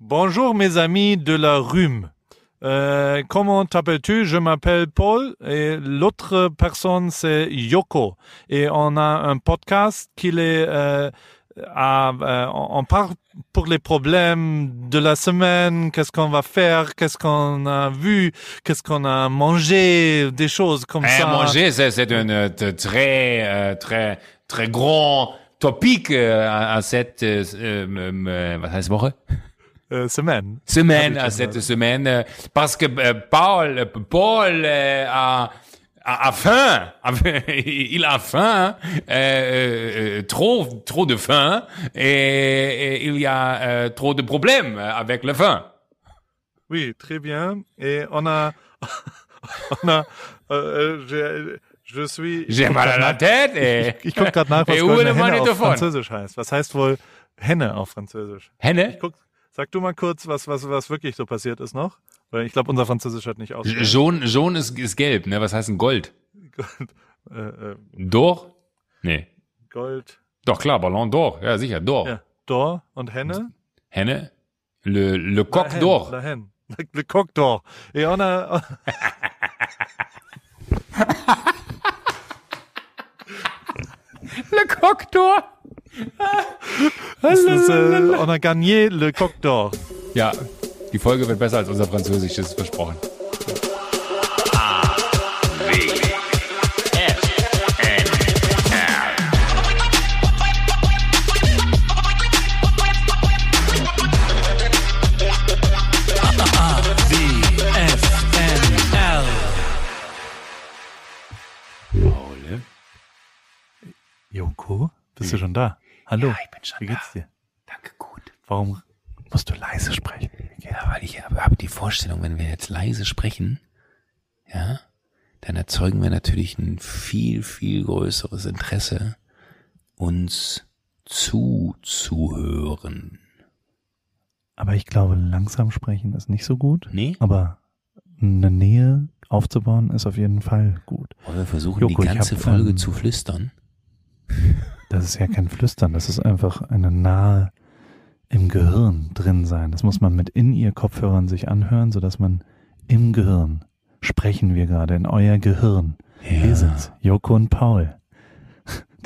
Bonjour mes amis de la rhume. Euh, comment t'appelles-tu? Je m'appelle Paul et l'autre personne c'est Yoko. Et on a un podcast qui est euh, à, euh, on parle pour les problèmes de la semaine, qu'est-ce qu'on va faire, qu'est-ce qu'on a vu, qu'est-ce qu'on a mangé, des choses comme Eh, ça. manger, c'est, c'est un très, très, très grand topic à, à cette, euh, euh, euh, semaine. Semaine, à ich cette semaine, euh, parce que euh, Paul, Paul euh, a, a, faim, il a faim, euh, euh, trop, trop de faim, et, et il y a euh, trop de problèmes avec le faim. Oui, très bien. Et on a, on a, euh, je, je suis. J'ai mal à la tête et Ich guck gerade nach, was Et où est le? Französisch heißt. Was heißt wohl Henne auf Französisch? Henne? Guck, sag du mal kurz, was, was, was wirklich so passiert ist noch. Weil ich glaube, unser Französisch hat nicht aus. Jaune, jaune ist, ist gelb, ne? Was heißt denn Gold? äh, äh, D'or? Nee. Gold. Doch klar, Ballon d'Or. Ja, sicher, d'Or. Ja. Dor und Henne. Henne? Le, le coq d'Or. La Hen. Le, le coq d'or. Et on a, Le coq d'Or. Das ist, äh, on a gagné le coq d'or. Ja, die Folge wird besser als unser Französisch, das ist versprochen. Joko, bist du schon da? Hallo. ich bin schon Wie geht's dir? Danke, gut. Warum musst du leise sprechen? Ja, weil ich habe, die Vorstellung, wenn wir jetzt leise sprechen, ja, dann erzeugen wir natürlich ein viel, viel größeres Interesse, uns zuzuhören. Aber ich glaube, langsam sprechen ist nicht so gut. Nee? Aber eine Nähe aufzubauen ist auf jeden Fall gut. Wollen wir versuchen, Joko, die ganze hab, Folge ähm, zu flüstern? Das ist ja kein Flüstern, das ist einfach eine nahe im Gehirn drin sein. Das muss man mit in ihr Kopfhörern sich anhören, sodass man im Gehirn sprechen wir gerade in euer Gehirn. Hier sind's, Joko und Paul.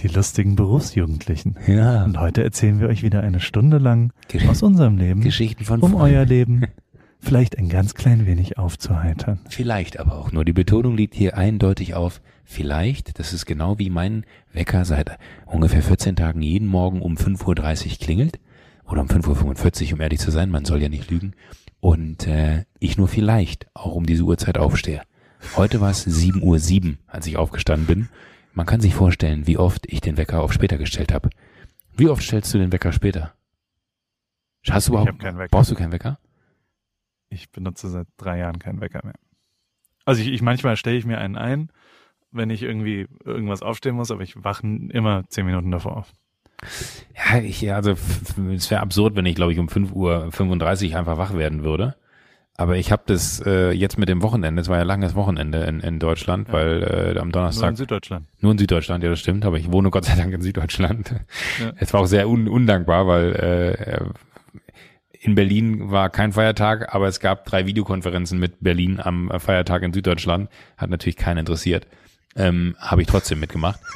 Die lustigen Berufsjugendlichen. Ja. Und heute erzählen wir euch wieder eine Stunde lang Gesch- aus unserem Leben, Geschichten von um früher. euer Leben vielleicht ein ganz klein wenig aufzuheitern. Vielleicht aber auch nur. Die Betonung liegt hier eindeutig auf vielleicht. Das ist genau wie mein Wecker seit ungefähr 14 Tagen jeden Morgen um 5.30 Uhr klingelt. Oder um 5.45 Uhr, um ehrlich zu sein. Man soll ja nicht lügen. Und äh, ich nur vielleicht auch um diese Uhrzeit aufstehe. Heute war es 7.07 Uhr, als ich aufgestanden bin. Man kann sich vorstellen, wie oft ich den Wecker auf später gestellt habe. Wie oft stellst du den Wecker später? Hast du Ich überhaupt, hab keinen Wecker. brauchst du keinen Wecker? Ich benutze seit drei Jahren keinen Wecker mehr. Also ich, ich manchmal stelle ich mir einen ein, wenn ich irgendwie irgendwas aufstehen muss, aber ich wache immer zehn Minuten davor auf. Ja, ich, also es wäre absurd, wenn ich, glaube ich, um 5.35 Uhr einfach wach werden würde. Aber ich habe das äh, jetzt mit dem Wochenende, es war ja langes Wochenende in, in Deutschland, Ja. weil äh, am Nur Donnerstag in Süddeutschland. nur in Süddeutschland, ja das stimmt, aber ich wohne Gott sei Dank in Süddeutschland. Ja. Es war auch sehr un undankbar, weil äh, in Berlin war kein Feiertag, aber es gab drei Videokonferenzen mit Berlin am Feiertag in Süddeutschland. Hat natürlich keinen interessiert. Ähm, Habe ich trotzdem mitgemacht.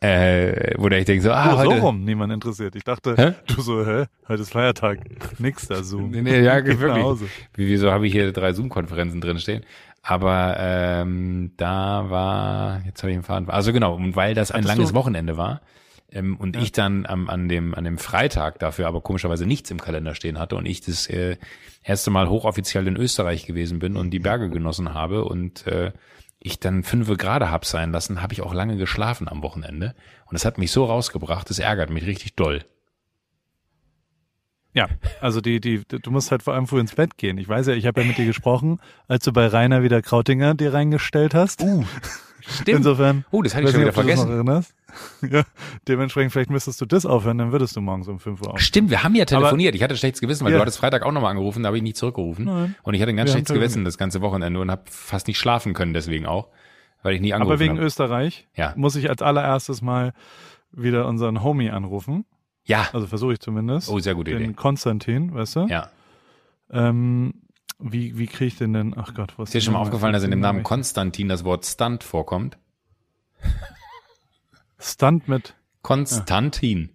Äh, wo ich denke so, ah, oh, so heute, rum, niemand interessiert. Ich dachte, Hä? du so, hä? Heute ist Feiertag. Nix da, Zoom. Nee, nee, ja, wirklich. Wieso habe ich hier drei Zoom-Konferenzen drin stehen? Aber ähm, da war, jetzt habe ich den Faden. Also genau, und weil das ein Hattest langes du- Wochenende war ähm, und ich dann am, an dem an dem Freitag dafür aber komischerweise nichts im Kalender stehen hatte und ich das äh, erste Mal hochoffiziell in Österreich gewesen bin und die Berge genossen habe und äh, ich dann fünf Grade hab sein lassen, habe ich auch lange geschlafen am Wochenende und das hat mich so rausgebracht, das ärgert mich richtig doll. Ja, also die, die, du musst halt vor allem früh ins Bett gehen. Ich weiß ja, ich habe ja mit dir gesprochen, als du bei Rainer wieder Krautinger dir reingestellt hast. Uh, stimmt. Insofern. Oh, das hatte ich schon wieder vergessen. Ja, dementsprechend, vielleicht müsstest du das aufhören, dann würdest du morgens um 5 Uhr auf. Stimmt, wir haben ja telefoniert. ich hatte schlechtes Gewissen, weil Ja. du hattest Freitag auch nochmal angerufen, da habe ich nicht zurückgerufen. Nein. Und ich hatte ein ganz Wir schlechtes Gewissen das ganze Wochenende und habe fast nicht schlafen können deswegen auch, weil ich nie angerufen Aber wegen habe. Österreich Ja. muss ich als allererstes mal wieder unseren Homie anrufen. Ja. Also versuche ich zumindest. Oh, sehr gute Den Idee. Konstantin, weißt du? Ja. Ähm, wie, wie kriege ich den denn? Ach Gott, was Ist dir schon mal aufgefallen, dass in dem Namen Konstantin das Wort Stunt vorkommt? Stunt mit. Konstantin.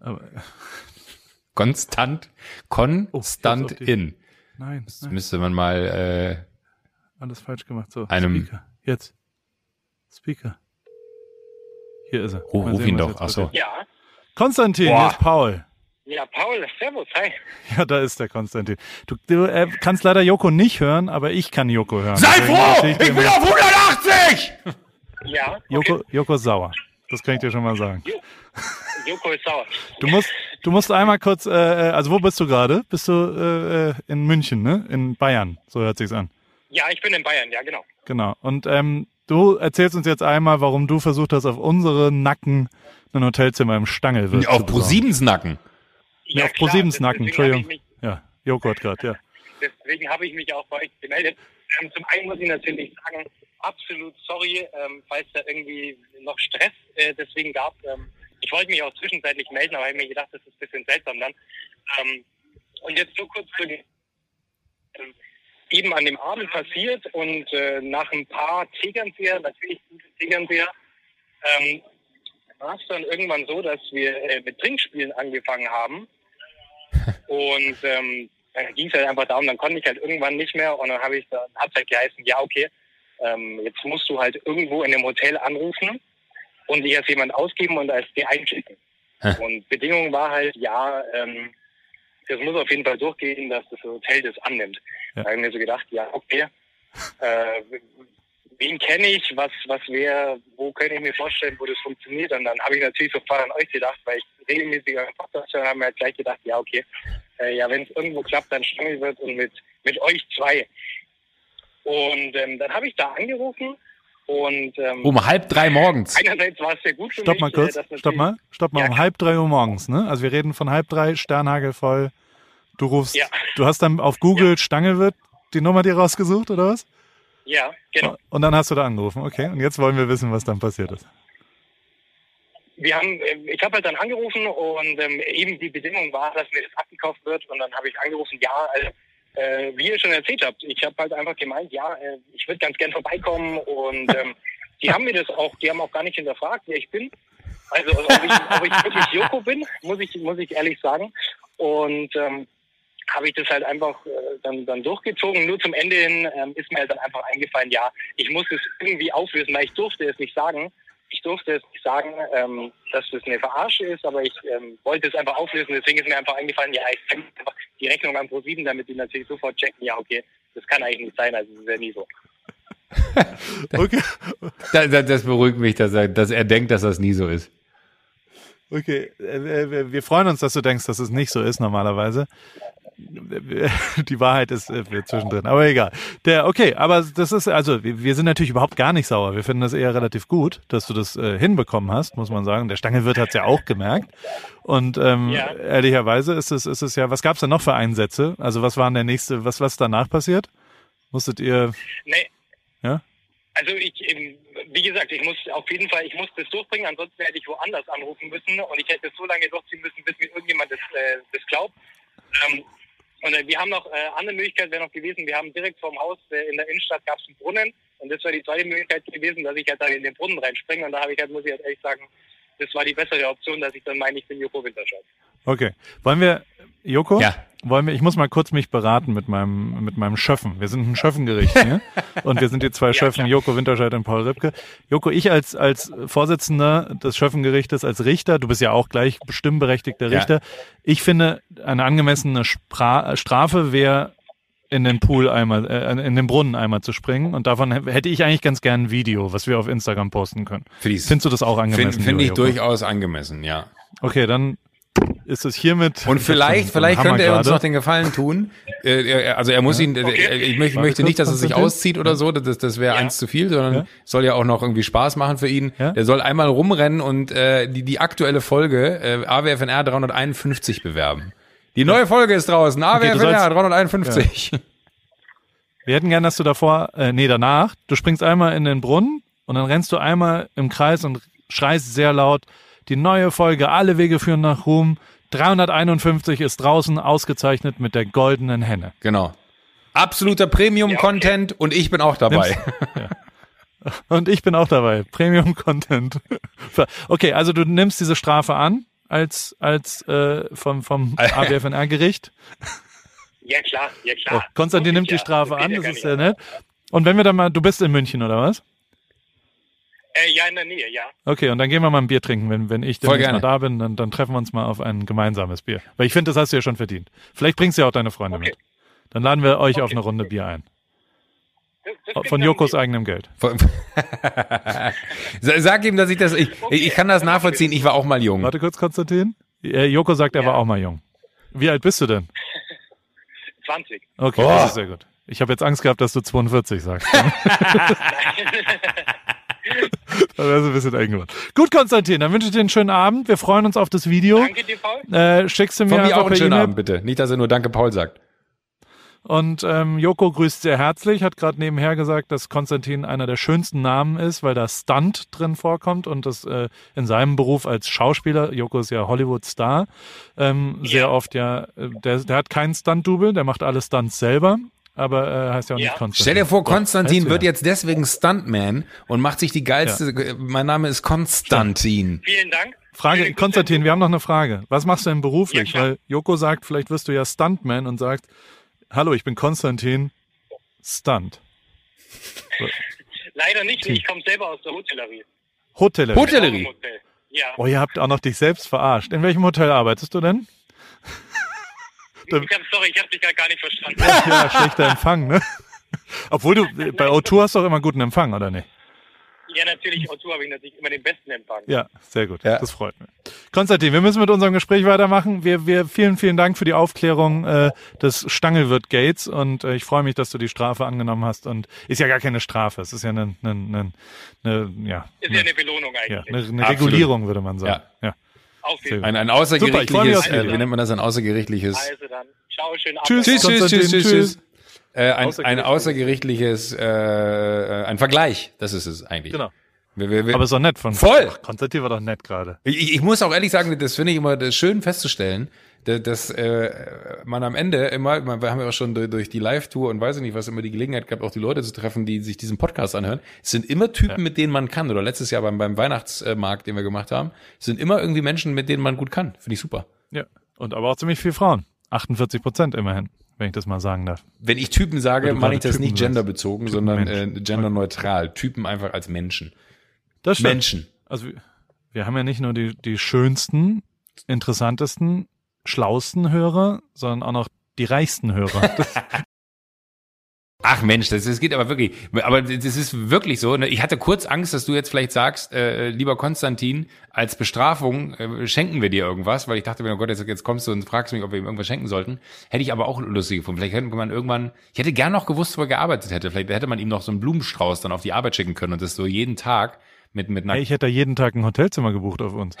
Aber, Konstant. Konstant Oh, in. nein, Das nein, müsste man mal, alles falsch gemacht. So, Einem- Speaker. Jetzt. Speaker. Hier ist er. äh, ruf, ruf sehen, ihn doch. jetzt Ach so. passiert. Ja, Konstantin, Boah. hier ist Paul. Ja, Paul, servus, hi. Ja, da ist der Konstantin. Du, du äh, kannst leider Joko nicht hören, aber ich kann Joko hören. Sei Deswegen froh! Ich bin mal- auf 180! Ja, okay. Joko, Joko ist sauer. Das kann ich dir schon mal sagen. Joko ist sauer. Du musst, du musst einmal kurz, äh, äh, also wo bist du gerade? Bist du äh, äh, in München, ne? In Bayern, so hört sich's an. Ja, ich bin in Bayern, ja, genau. Genau. Und ähm, du erzählst uns jetzt einmal, warum du versucht hast, auf unsere Nacken ein Hotelzimmer im Stangelwirt Auf zu besorgen. ProSiebens Nacken. Ja, auf ProSiebens Nacken, Entschuldigung. ich mich- Ja, hat gerade, ja. Deswegen habe ich mich auch bei euch gemeldet. Ähm, zum einen muss ich natürlich sagen, absolut sorry, ähm, falls da irgendwie noch Stress äh, deswegen gab. Ähm, ich wollte mich auch zwischenzeitlich melden, aber ich habe mir gedacht, das ist ein bisschen seltsam dann. Ähm, und jetzt nur kurz zu den ähm, eben an dem Abend passiert und äh, nach ein paar Tegernseher, natürlich gute Tegernseher, ähm, war es dann irgendwann so, dass wir äh, mit Trinkspielen angefangen haben. Und ähm, dann ging es halt einfach darum, dann konnte ich halt irgendwann nicht mehr und dann habe ich dann hat halt geheißen, ja okay, ähm, jetzt musst du halt irgendwo in dem Hotel anrufen und dich als jemand ausgeben und als dir einschicken. Hä? Und Bedingung war halt, ja, ähm, das muss auf jeden Fall durchgehen, dass das Hotel das annimmt. Ja. Da habe ich mir so gedacht, ja okay, äh, wen kenne ich, was was wäre, wo könnte ich mir vorstellen, wo das funktioniert. Und dann habe ich natürlich sofort an euch gedacht, weil ich regelmäßiger Podcast höre, haben wir halt gleich gedacht, ja okay, äh, ja wenn es irgendwo klappt, dann Stangel wird und mit mit euch zwei. Und ähm, dann habe ich da angerufen und ähm, Um halb drei morgens. einerseits war es sehr gut für Stopp mich. mal kurz, äh, dass stopp mal, stopp mal, Ja, um halb drei Uhr morgens, ne? Also wir reden von halb drei, Sternhagel voll. Du rufst, Ja. du hast dann auf Google Stangelwirt die Nummer dir rausgesucht, oder was? Ja, genau. Und dann hast du da angerufen, okay. Und jetzt wollen wir wissen, was dann passiert ist. wir haben, äh, ich habe halt dann angerufen und ähm, eben die Bedingung war, dass mir das abgekauft wird und dann habe ich angerufen, ja, also, äh, wie ihr schon erzählt habt, ich habe halt einfach gemeint, ja, äh, ich würde ganz gern vorbeikommen und ähm, die haben mir das auch, die haben auch gar nicht hinterfragt, wer ich bin. Also ob ich, ob ich wirklich Joko bin, muss ich, muss ich ehrlich sagen. Und ähm, habe ich das halt einfach äh, dann, dann durchgezogen. Nur zum Ende hin ähm, ist mir halt dann einfach eingefallen, ja, ich muss es irgendwie auflösen, weil ich durfte es nicht sagen. Ich durfte es nicht sagen, ähm, dass das eine Verarsche ist, aber ich ähm, wollte es einfach auflösen. Deswegen ist mir einfach eingefallen, ja, ich sende einfach die Rechnung an Pro7, damit die natürlich sofort checken, ja, okay, das kann eigentlich nicht sein, also das ist ja nie so. Okay, Das, das, das beruhigt mich, dass er, dass er denkt, dass das nie so ist. okay. Äh, wir- Wir freuen uns, dass du denkst, dass es nicht so ist normalerweise. Die Wahrheit ist äh, zwischendrin, aber egal. Der, okay, aber das ist, also wir sind natürlich überhaupt gar nicht sauer. Wir finden das eher relativ gut, dass du das äh, hinbekommen hast, muss man sagen. Der Stangelwirt hat es ja auch gemerkt. Und ähm, Ja. ehrlicherweise ist es, ist es ja, was gab's denn noch für Einsätze? Also was waren der nächste, was was danach passiert? Musstet ihr, Nee. Ja? Also ich, ähm, wie gesagt, ich muss auf jeden Fall, ich muss das durchbringen, ansonsten hätte ich woanders anrufen müssen und ich hätte es so lange durchziehen müssen, bis mir irgendjemand das, äh, das glaubt. Ähm, und äh, wir haben noch, äh, andere Möglichkeit wäre noch gewesen, wir haben direkt vorm Haus äh, in der Innenstadt gab es einen Brunnen und das wäre die zweite Möglichkeit gewesen, dass ich halt da in den Brunnen reinspringe und da habe ich halt, muss ich halt ehrlich sagen, das war die bessere Option, dass ich dann meine, ich bin Joko Winterscheid. okay. Wollen wir, Joko? Ja. Wollen wir, ich muss mal kurz mich beraten mit meinem, mit meinem Schöffen. Wir sind ein Schöffengericht hier. und wir sind die zwei Schöffen, klar. Joko Winterscheid und Paul Ripke. Joko, ich als, als Vorsitzender des Schöffengerichtes, als Richter, du bist ja auch gleich stimmberechtigter Ja. Richter. Ich finde, eine angemessene Spra Strafe wäre, in den Pool einmal, äh, in den Brunnen einmal zu springen. Und davon hä- hätte ich eigentlich ganz gern ein Video, was wir auf Instagram posten können. Findest du das auch angemessen? Finde find ich Joko? durchaus angemessen, ja. Okay, dann ist es hiermit. Und vielleicht, vielleicht Hammer könnte er uns gerade. noch den Gefallen tun. Äh, er- also er muss ihn, äh, ich möchte, möchte nicht, dass er sich auszieht oder so, das, das wäre Ja. eins zu viel, sondern Ja. soll ja auch noch irgendwie Spaß machen für ihn. Ja. Der soll einmal rumrennen und äh, die, die aktuelle Folge äh, AWFNR 351 bewerben. Die neue Folge ist draußen, AWFNR sollst- 351. Wir hätten gern, dass du davor, äh, nee, danach, du springst einmal in den Brunnen und dann rennst du einmal im Kreis und schreist sehr laut die neue Folge Alle Wege führen nach Ruhm. 351 ist draußen ausgezeichnet mit der goldenen Henne. Genau. Absoluter Premium-Content und ich bin auch dabei. Und ich bin auch dabei. Premium Content. Okay, also du nimmst diese Strafe an als als äh, vom vom ABFNR Gericht. Ja klar, ja klar. Oh, Konstantin nimmt die ja. Strafe an, ja das ist nicht sehr nett. Und wenn wir dann mal, du bist in München oder was? Äh, ja, in der Nähe, ja. Okay, und dann gehen wir mal ein Bier trinken, wenn wenn ich demnächst mal da bin, dann, dann treffen wir uns mal auf ein gemeinsames Bier. Weil ich finde, das hast du ja schon verdient. Vielleicht bringst du ja auch deine Freunde Okay. mit. Dann laden wir euch auf Okay. eine Runde Bier ein. Das, das Von Jokos eigenem Geld. Sag ihm, dass ich das, ich, ich kann das nachvollziehen, ich war auch mal jung. Warte kurz, Konstantin. Äh, Joko sagt, er Ja. war auch mal jung. Wie alt bist du denn? 20. Okay, Oh. das ist sehr gut. Ich habe jetzt Angst gehabt, dass du 42 sagst. Da wäre es ein bisschen eng geworden. Gut, Konstantin, dann wünsche ich dir einen schönen Abend. Wir freuen uns auf das Video. Danke dir, Paul. Äh, schickst du mir Von mir einfach auch einen schönen E-Mail. Abend, bitte. Nicht, dass er nur Danke Paul sagt. Und ähm, Joko grüßt sehr herzlich, hat gerade nebenher gesagt, dass Konstantin einer der schönsten Namen ist, weil da Stunt drin vorkommt und das äh, in seinem Beruf als Schauspieler, Joko ist ja Hollywood-Star, ähm, sehr oft ja, äh, der, der hat keinen Stunt-Double, der macht alle Stunts selber, aber äh, heißt ja auch Ja. nicht Konstantin. Stell dir vor, Konstantin du wird ja. jetzt deswegen Stuntman und macht sich die geilste, mein Name ist Konstantin. Vielen Dank. Frage, Vielen Konstantin, wir haben noch eine Frage. Was machst du denn beruflich? Ja. Weil Joko sagt, vielleicht wirst du ja Stuntman und sagt, hallo, ich bin Konstantin, Stunt. Leider nicht, ich komme selber aus der Hotellerie. Hotellerie. Hotellerie. Ja. Oh, ihr habt auch noch dich selbst verarscht. In welchem Hotel arbeitest du denn? Ich hab, sorry, ich habe dich gerade gar nicht verstanden. Ja, schlechter Empfang, ne? Obwohl du, bei O2 hast du doch immer guten Empfang, oder nicht? ja, natürlich, O2 habe ich natürlich immer den besten Empfang. Ja, sehr gut. Ja. Das freut mich. Konstantin, wir müssen mit unserem Gespräch weitermachen. Wir, wir, vielen, vielen Dank für die Aufklärung äh, des Stangelwirt Gates und äh, ich freue mich, dass du die Strafe angenommen hast und ist ja gar keine Strafe. Es ist ja eine, eine, eine, eine ja, Ist ja eine Belohnung ja, eigentlich. eine, eine. Regulierung, würde man sagen. Ja. Auf Sehr jeden gut. Fall. Ein, ein Super, außergerichtliches, aufs äh, wie nennt man das, ein außergerichtliches, Also dann, ciao, schönen Abend. Tschüss. tschüss, tschüss, tschüss, tschüss. Äh, ein, ein Außergerichtliches. äh, ein Vergleich, das ist es eigentlich. Genau. Wir, wir, wir, Aber ist doch nett von Voll. Ach, Konstantin war doch nett gerade. Ich, ich muss auch ehrlich sagen, das finde ich immer das schön festzustellen, dass, äh, man am Ende immer, man, wir haben ja auch schon durch, durch die Live-Tour und weiß ich nicht, was immer die Gelegenheit gehabt, auch die Leute zu treffen, die sich diesen Podcast anhören. Es sind immer Typen, mit denen man kann. Oder letztes Jahr beim, beim Weihnachtsmarkt, den wir gemacht haben, es sind immer irgendwie Menschen, mit denen man gut kann. Finde ich super. Ja. Und aber auch ziemlich viele Frauen. 48 Prozent immerhin, wenn ich das mal sagen darf. Wenn ich Typen sage, meine ich das nicht Typen sagst. genderbezogen, Typen sondern äh, genderneutral. Typen einfach als Menschen. Das stimmt. Menschen. Also wir- wir haben ja nicht nur die, die schönsten, interessantesten, schlausten Hörer, sondern auch noch die reichsten Hörer. Ach Mensch, das, das geht aber wirklich. Aber das ist wirklich so. ne? Ich hatte kurz Angst, dass du jetzt vielleicht sagst, äh, lieber Konstantin, als Bestrafung äh, schenken wir dir irgendwas, weil ich dachte, oh Gott, jetzt, jetzt kommst du und fragst mich, ob wir ihm irgendwas schenken sollten. Hätte ich aber auch lustig gefunden. Vielleicht hätte man irgendwann, ich hätte gern noch gewusst, wo er gearbeitet hätte. Vielleicht hätte man ihm noch so einen Blumenstrauß dann auf die Arbeit schicken können und das so jeden Tag mit, mit einer Ey, ich hätte da jeden Tag ein Hotelzimmer gebucht auf uns.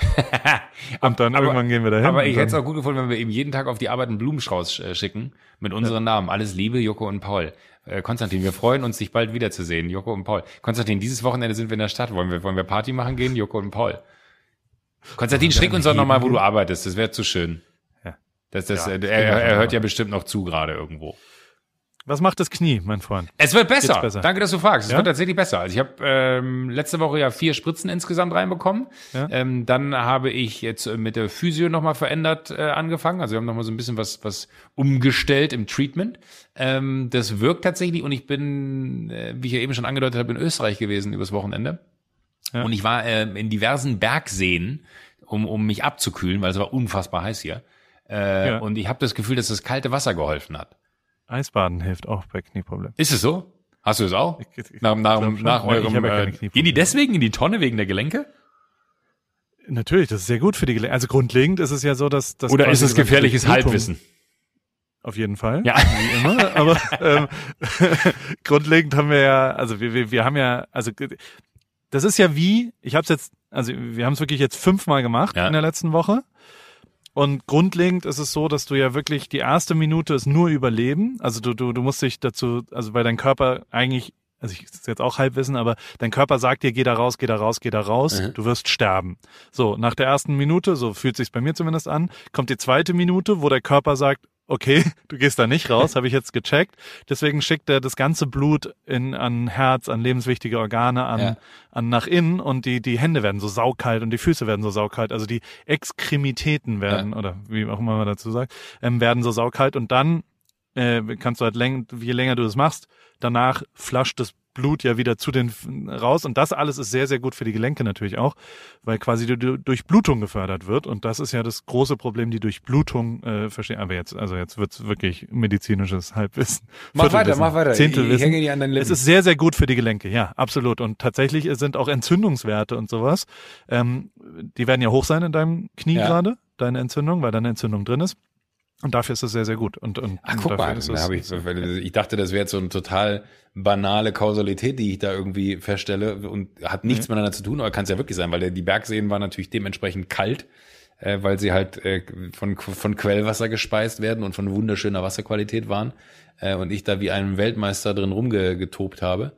Und dann Aber- irgendwann gehen wir dahin. Aber und ich hätte es auch gut gefunden, wenn wir ihm jeden Tag auf die Arbeit einen Blumenstrauß äh, schicken mit unseren Namen. Alles Liebe, Joko und Paul. Äh, Konstantin, wir freuen uns, dich bald wiederzusehen, Joko und Paul. Konstantin, dieses Wochenende sind wir in der Stadt. Wollen wir, wollen wir Party machen gehen, Joko und Paul? Konstantin, schick uns doch nochmal, wo du arbeitest. Das wäre zu schön. Ja. Das, das, Ja, äh, er, er hört ja bestimmt noch zu gerade irgendwo. Was macht das Knie, mein Freund? Es wird besser. Besser? Danke, dass du fragst. Es Ja? wird tatsächlich besser. Also ich habe ähm, letzte Woche ja vier Spritzen insgesamt reinbekommen. Ja. Ähm, dann habe ich jetzt äh, mit der Physio nochmal verändert äh, angefangen. Also wir haben nochmal so ein bisschen was, was umgestellt im Treatment. Ähm, das wirkt tatsächlich und ich bin, äh, wie ich ja eben schon angedeutet habe, in Österreich gewesen übers Wochenende. Ja. Und ich war äh, in diversen Bergseen, um, um mich abzukühlen, weil es war unfassbar heiß hier. Äh, Ja. Und ich habe das Gefühl, dass das kalte Wasser geholfen hat. Eisbaden hilft auch bei Knieproblemen. Ist es so? Hast du es auch? Nach nach, nach eurem. ja äh, gehen die deswegen in die Tonne wegen der Gelenke? Natürlich, das ist sehr gut für die Gelenke. Also grundlegend ist es ja so, dass das Oder ist es gefährliches Halbwissen? Auf jeden Fall. Ja. Wie immer. Aber ähm, grundlegend haben wir ja, also wir, wir, wir haben ja, also das ist ja wie, ich habe es jetzt, also wir haben es wirklich jetzt fünfmal gemacht Ja. in der letzten Woche. Und grundlegend ist es so, dass du ja wirklich die erste Minute ist nur Überleben. Also du, du, du musst dich dazu, also weil dein Körper eigentlich also ich ist jetzt auch Halbwissen, aber dein Körper sagt dir, geh da raus, geh da raus, geh da raus, Mhm. du wirst sterben. So, nach der ersten Minute, so fühlt sich's bei mir zumindest an, kommt die zweite Minute, wo der Körper sagt, okay, du gehst da nicht raus, habe ich jetzt gecheckt. Deswegen schickt er das ganze Blut in, an Herz, an lebenswichtige Organe, an, Ja. an nach innen und die, die Hände werden so saukalt und die Füße werden so saukalt. Also die Extremitäten werden, oder wie auch immer man dazu sagt, ähm, werden so saukalt und dann äh, kannst du halt läng je länger du das machst, danach flasht das Blut ja wieder zu den raus und das alles ist sehr, sehr gut für die Gelenke natürlich auch, weil quasi die Du- Durchblutung gefördert wird und das ist ja das große Problem, die Durchblutung äh, verstehen. Aber jetzt, also jetzt wird's wirklich medizinisches Halbwissen. Mach weiter, mach weiter. Ich, ich Zehntelwissen. deinen Lippen. Es ist sehr, sehr gut für die Gelenke, ja, absolut. Und tatsächlich sind auch Entzündungswerte und sowas, ähm, die werden ja hoch sein in deinem Knie Ja. gerade, deine Entzündung, weil da eine Entzündung drin ist. Und dafür ist es sehr, sehr gut. Und, und, Ach, guck dafür mal, ist es- ich, ich dachte, das wäre jetzt so eine total banale Kausalität, die ich da irgendwie feststelle und hat nichts miteinander zu tun, aber kann es ja wirklich sein, weil die Bergseen waren natürlich dementsprechend kalt, äh, weil sie halt äh, von, von Quellwasser gespeist werden und von wunderschöner Wasserqualität waren äh, und ich da wie ein Weltmeister drin rumgetobt habe.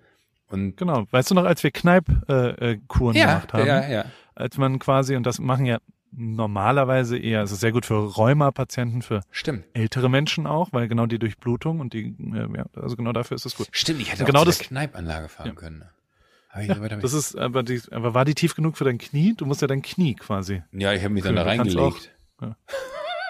Und Genau. Weißt du noch, als wir Kneipp-Kuren äh, Kuren gemacht haben? ja, ja. Als man quasi, und das machen ja normalerweise eher, es ist sehr gut für Rheuma-Patienten, für Stimmt. ältere Menschen auch, weil genau die Durchblutung und die, äh, ja, also genau dafür ist es gut. Stimmt, ich hätte Genau auch zu das- Kneipanlage fahren Ja. können. Ich, Ja, das ist, aber, die, aber war die tief genug für dein Knie? Du musst ja dein Knie quasi. ja, ich habe mich dann da Du kannst reingelegt.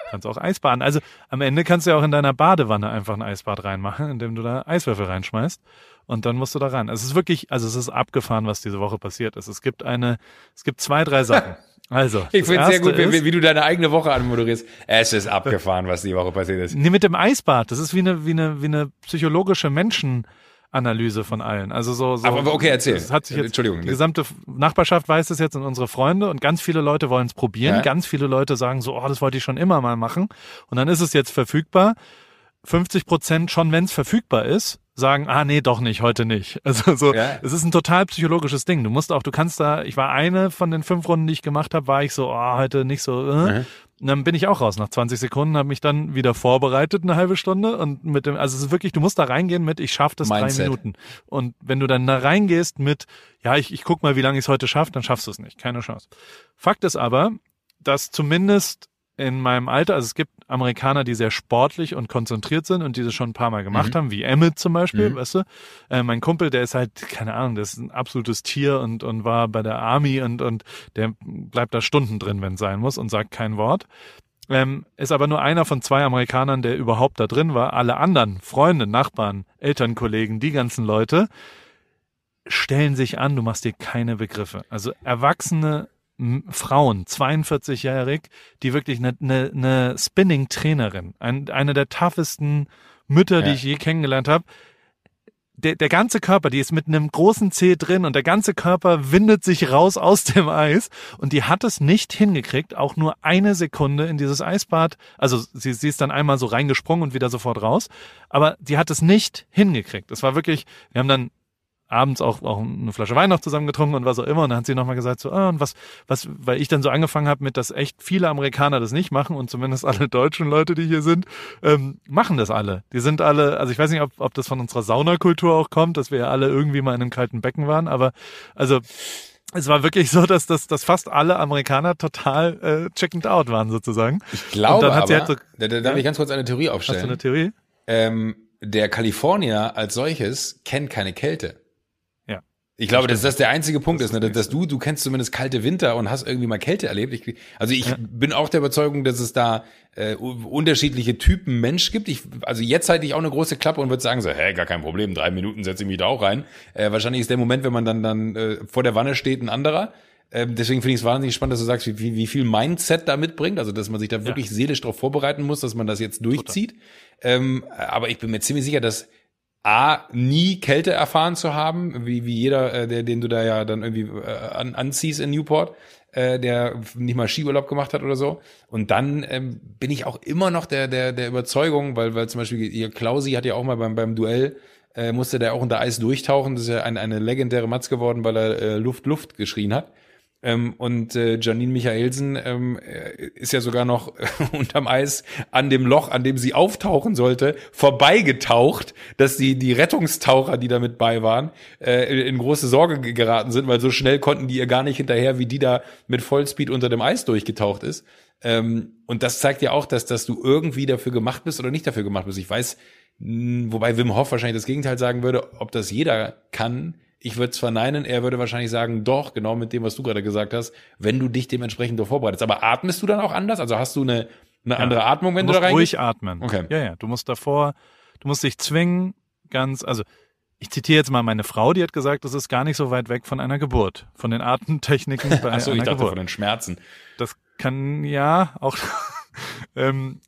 Kannst auch Eisbaden. Also am Ende kannst du ja auch in deiner Badewanne einfach ein Eisbad reinmachen, indem du da Eiswürfel reinschmeißt. Und dann musst du da rein. Also es ist wirklich, also es ist abgefahren, was diese Woche passiert ist. Es gibt eine, es gibt zwei, drei Sachen. Also. Ich finde sehr gut, wie, wie du deine eigene Woche anmoderierst. Es ist abgefahren, was die Woche passiert ist. Nee, mit dem Eisbad. Das ist wie eine, wie eine, wie eine psychologische Menschenanalyse von allen. Also so, so. Aber- aber okay, erzähl. Das hat sich jetzt, Entschuldigung. Die gesamte Nachbarschaft weiß das jetzt und unsere Freunde und ganz viele Leute wollen es probieren. Ja. Ganz viele Leute sagen so, oh, das wollte ich schon immer mal machen. Und dann ist es jetzt verfügbar. 50 Prozent schon, wenn es verfügbar ist, sagen, ah nee, doch nicht, heute nicht. Also so, Ja. es ist ein total psychologisches Ding. Du musst auch, du kannst da, ich war eine von den fünf Runden, die ich gemacht habe, war ich so, oh, heute nicht so, äh. Mhm. Und dann bin ich auch raus nach 20 Sekunden, habe mich dann wieder vorbereitet, eine halbe Stunde und mit dem, also es ist wirklich, du musst da reingehen mit, ich schaff das drei Mindset. Minuten. Und wenn du dann da reingehst mit, ja, ich, ich guck mal, wie lange ich es heute schaffe, dann schaffst du es nicht. Keine Chance. Fakt ist aber, dass zumindest in meinem Alter, also es gibt Amerikaner, die sehr sportlich und konzentriert sind und die das schon ein paar Mal gemacht Mhm. haben, wie Emmett zum Beispiel, Mhm. weißt du. Äh, mein Kumpel, der ist halt, keine Ahnung, der ist ein absolutes Tier und, und war bei der Army und, und der bleibt da Stunden drin, wenn es sein muss und sagt kein Wort. Ähm, ist aber nur einer von zwei Amerikanern, der überhaupt da drin war. Alle anderen, Freunde, Nachbarn, Elternkollegen, die ganzen Leute, stellen sich an, du machst dir keine Begriffe. Also erwachsene Frauen, 42-jährig, die wirklich eine, eine, eine Spinning-Trainerin, ein, eine der toughesten Mütter, die Ja. ich je kennengelernt habe. Der, der ganze Körper, die ist mit einem großen Zeh drin und der ganze Körper windet sich raus aus dem Eis und die hat es nicht hingekriegt, auch nur eine Sekunde in dieses Eisbad, also sie, sie ist dann einmal so reingesprungen und wieder sofort raus, aber die hat es nicht hingekriegt. Es war wirklich, wir haben dann abends auch, auch eine Flasche Wein noch zusammen getrunken und was auch immer. Und dann hat sie nochmal gesagt, so, ah, und was, was, weil ich dann so angefangen habe mit, dass echt viele Amerikaner das nicht machen und zumindest alle deutschen Leute, die hier sind, ähm, machen das alle. Die sind alle, also ich weiß nicht, ob, ob das von unserer Saunakultur auch kommt, dass wir ja alle irgendwie mal in einem kalten Becken waren, aber also es war wirklich so, dass, dass, dass fast alle Amerikaner total äh, chickened out waren sozusagen. Ich glaube Und dann hat aber, sie halt so- da, da darf Ja? ich ganz kurz eine Theorie Hast du aufstellen. eine Theorie? ähm, der Kalifornier als solches kennt keine Kälte. Ja. Ich glaube, dass das der einzige Punkt Das ist, ne? dass du, du kennst zumindest kalte Winter und hast irgendwie mal Kälte erlebt. Ich, also ich Ja. bin auch der Überzeugung, dass es da äh, unterschiedliche Typen Mensch gibt. Ich, also jetzt halte ich auch eine große Klappe und würde sagen so, hä, gar kein Problem, drei Minuten setze ich mich da auch rein. Äh, wahrscheinlich ist der Moment, wenn man dann dann äh, vor der Wanne steht, ein anderer. Ähm, deswegen finde ich es wahnsinnig spannend, dass du sagst, wie, wie, viel Mindset da mitbringt, also dass man sich da wirklich seelisch darauf vorbereiten muss, dass man das jetzt durchzieht. Ähm, aber ich bin mir ziemlich sicher, dass A, nie Kälte erfahren zu haben, wie, wie jeder, äh, der, den du da ja dann irgendwie äh, an, anziehst in Newport, äh, der nicht mal Skiurlaub gemacht hat oder so. Und dann ähm, bin ich auch immer noch der, der, der Überzeugung, weil, weil zum Beispiel ihr Klausi hat ja auch mal beim, beim Duell, äh, musste der auch unter Eis durchtauchen. Das ist ja ein, eine legendäre Matz geworden, weil er äh, Luft, Luft geschrien hat. Ähm, und äh, Janine Michaelsen ähm, äh, ist ja sogar noch unterm Eis an dem Loch, an dem sie auftauchen sollte, vorbeigetaucht, dass die, die Rettungstaucher, die da mit bei waren, äh, in große Sorge geraten sind, weil so schnell konnten die ihr gar nicht hinterher, wie die da mit Vollspeed unter dem Eis durchgetaucht ist. Ähm, und das zeigt ja auch, dass, dass du irgendwie dafür gemacht bist oder nicht dafür gemacht bist. Ich weiß, mh, wobei Wim Hof wahrscheinlich das Gegenteil sagen würde, ob das jeder kann, ich würde es verneinen, er würde wahrscheinlich sagen, doch, genau mit dem, was du gerade gesagt hast, wenn du dich dementsprechend doch vorbereitest. Aber atmest du dann auch anders? Also hast du eine, eine ja. andere Atmung, wenn du, du da reingehst? ruhig atmen. Okay. Ja, ja. Du musst davor, du musst dich zwingen, ganz, also ich zitiere jetzt mal meine Frau, die hat gesagt, das ist gar nicht so weit weg von einer Geburt, von den Atemtechniken bei Achso, einer ich dachte Geburt. von den Schmerzen. Das kann ja auch. ähm,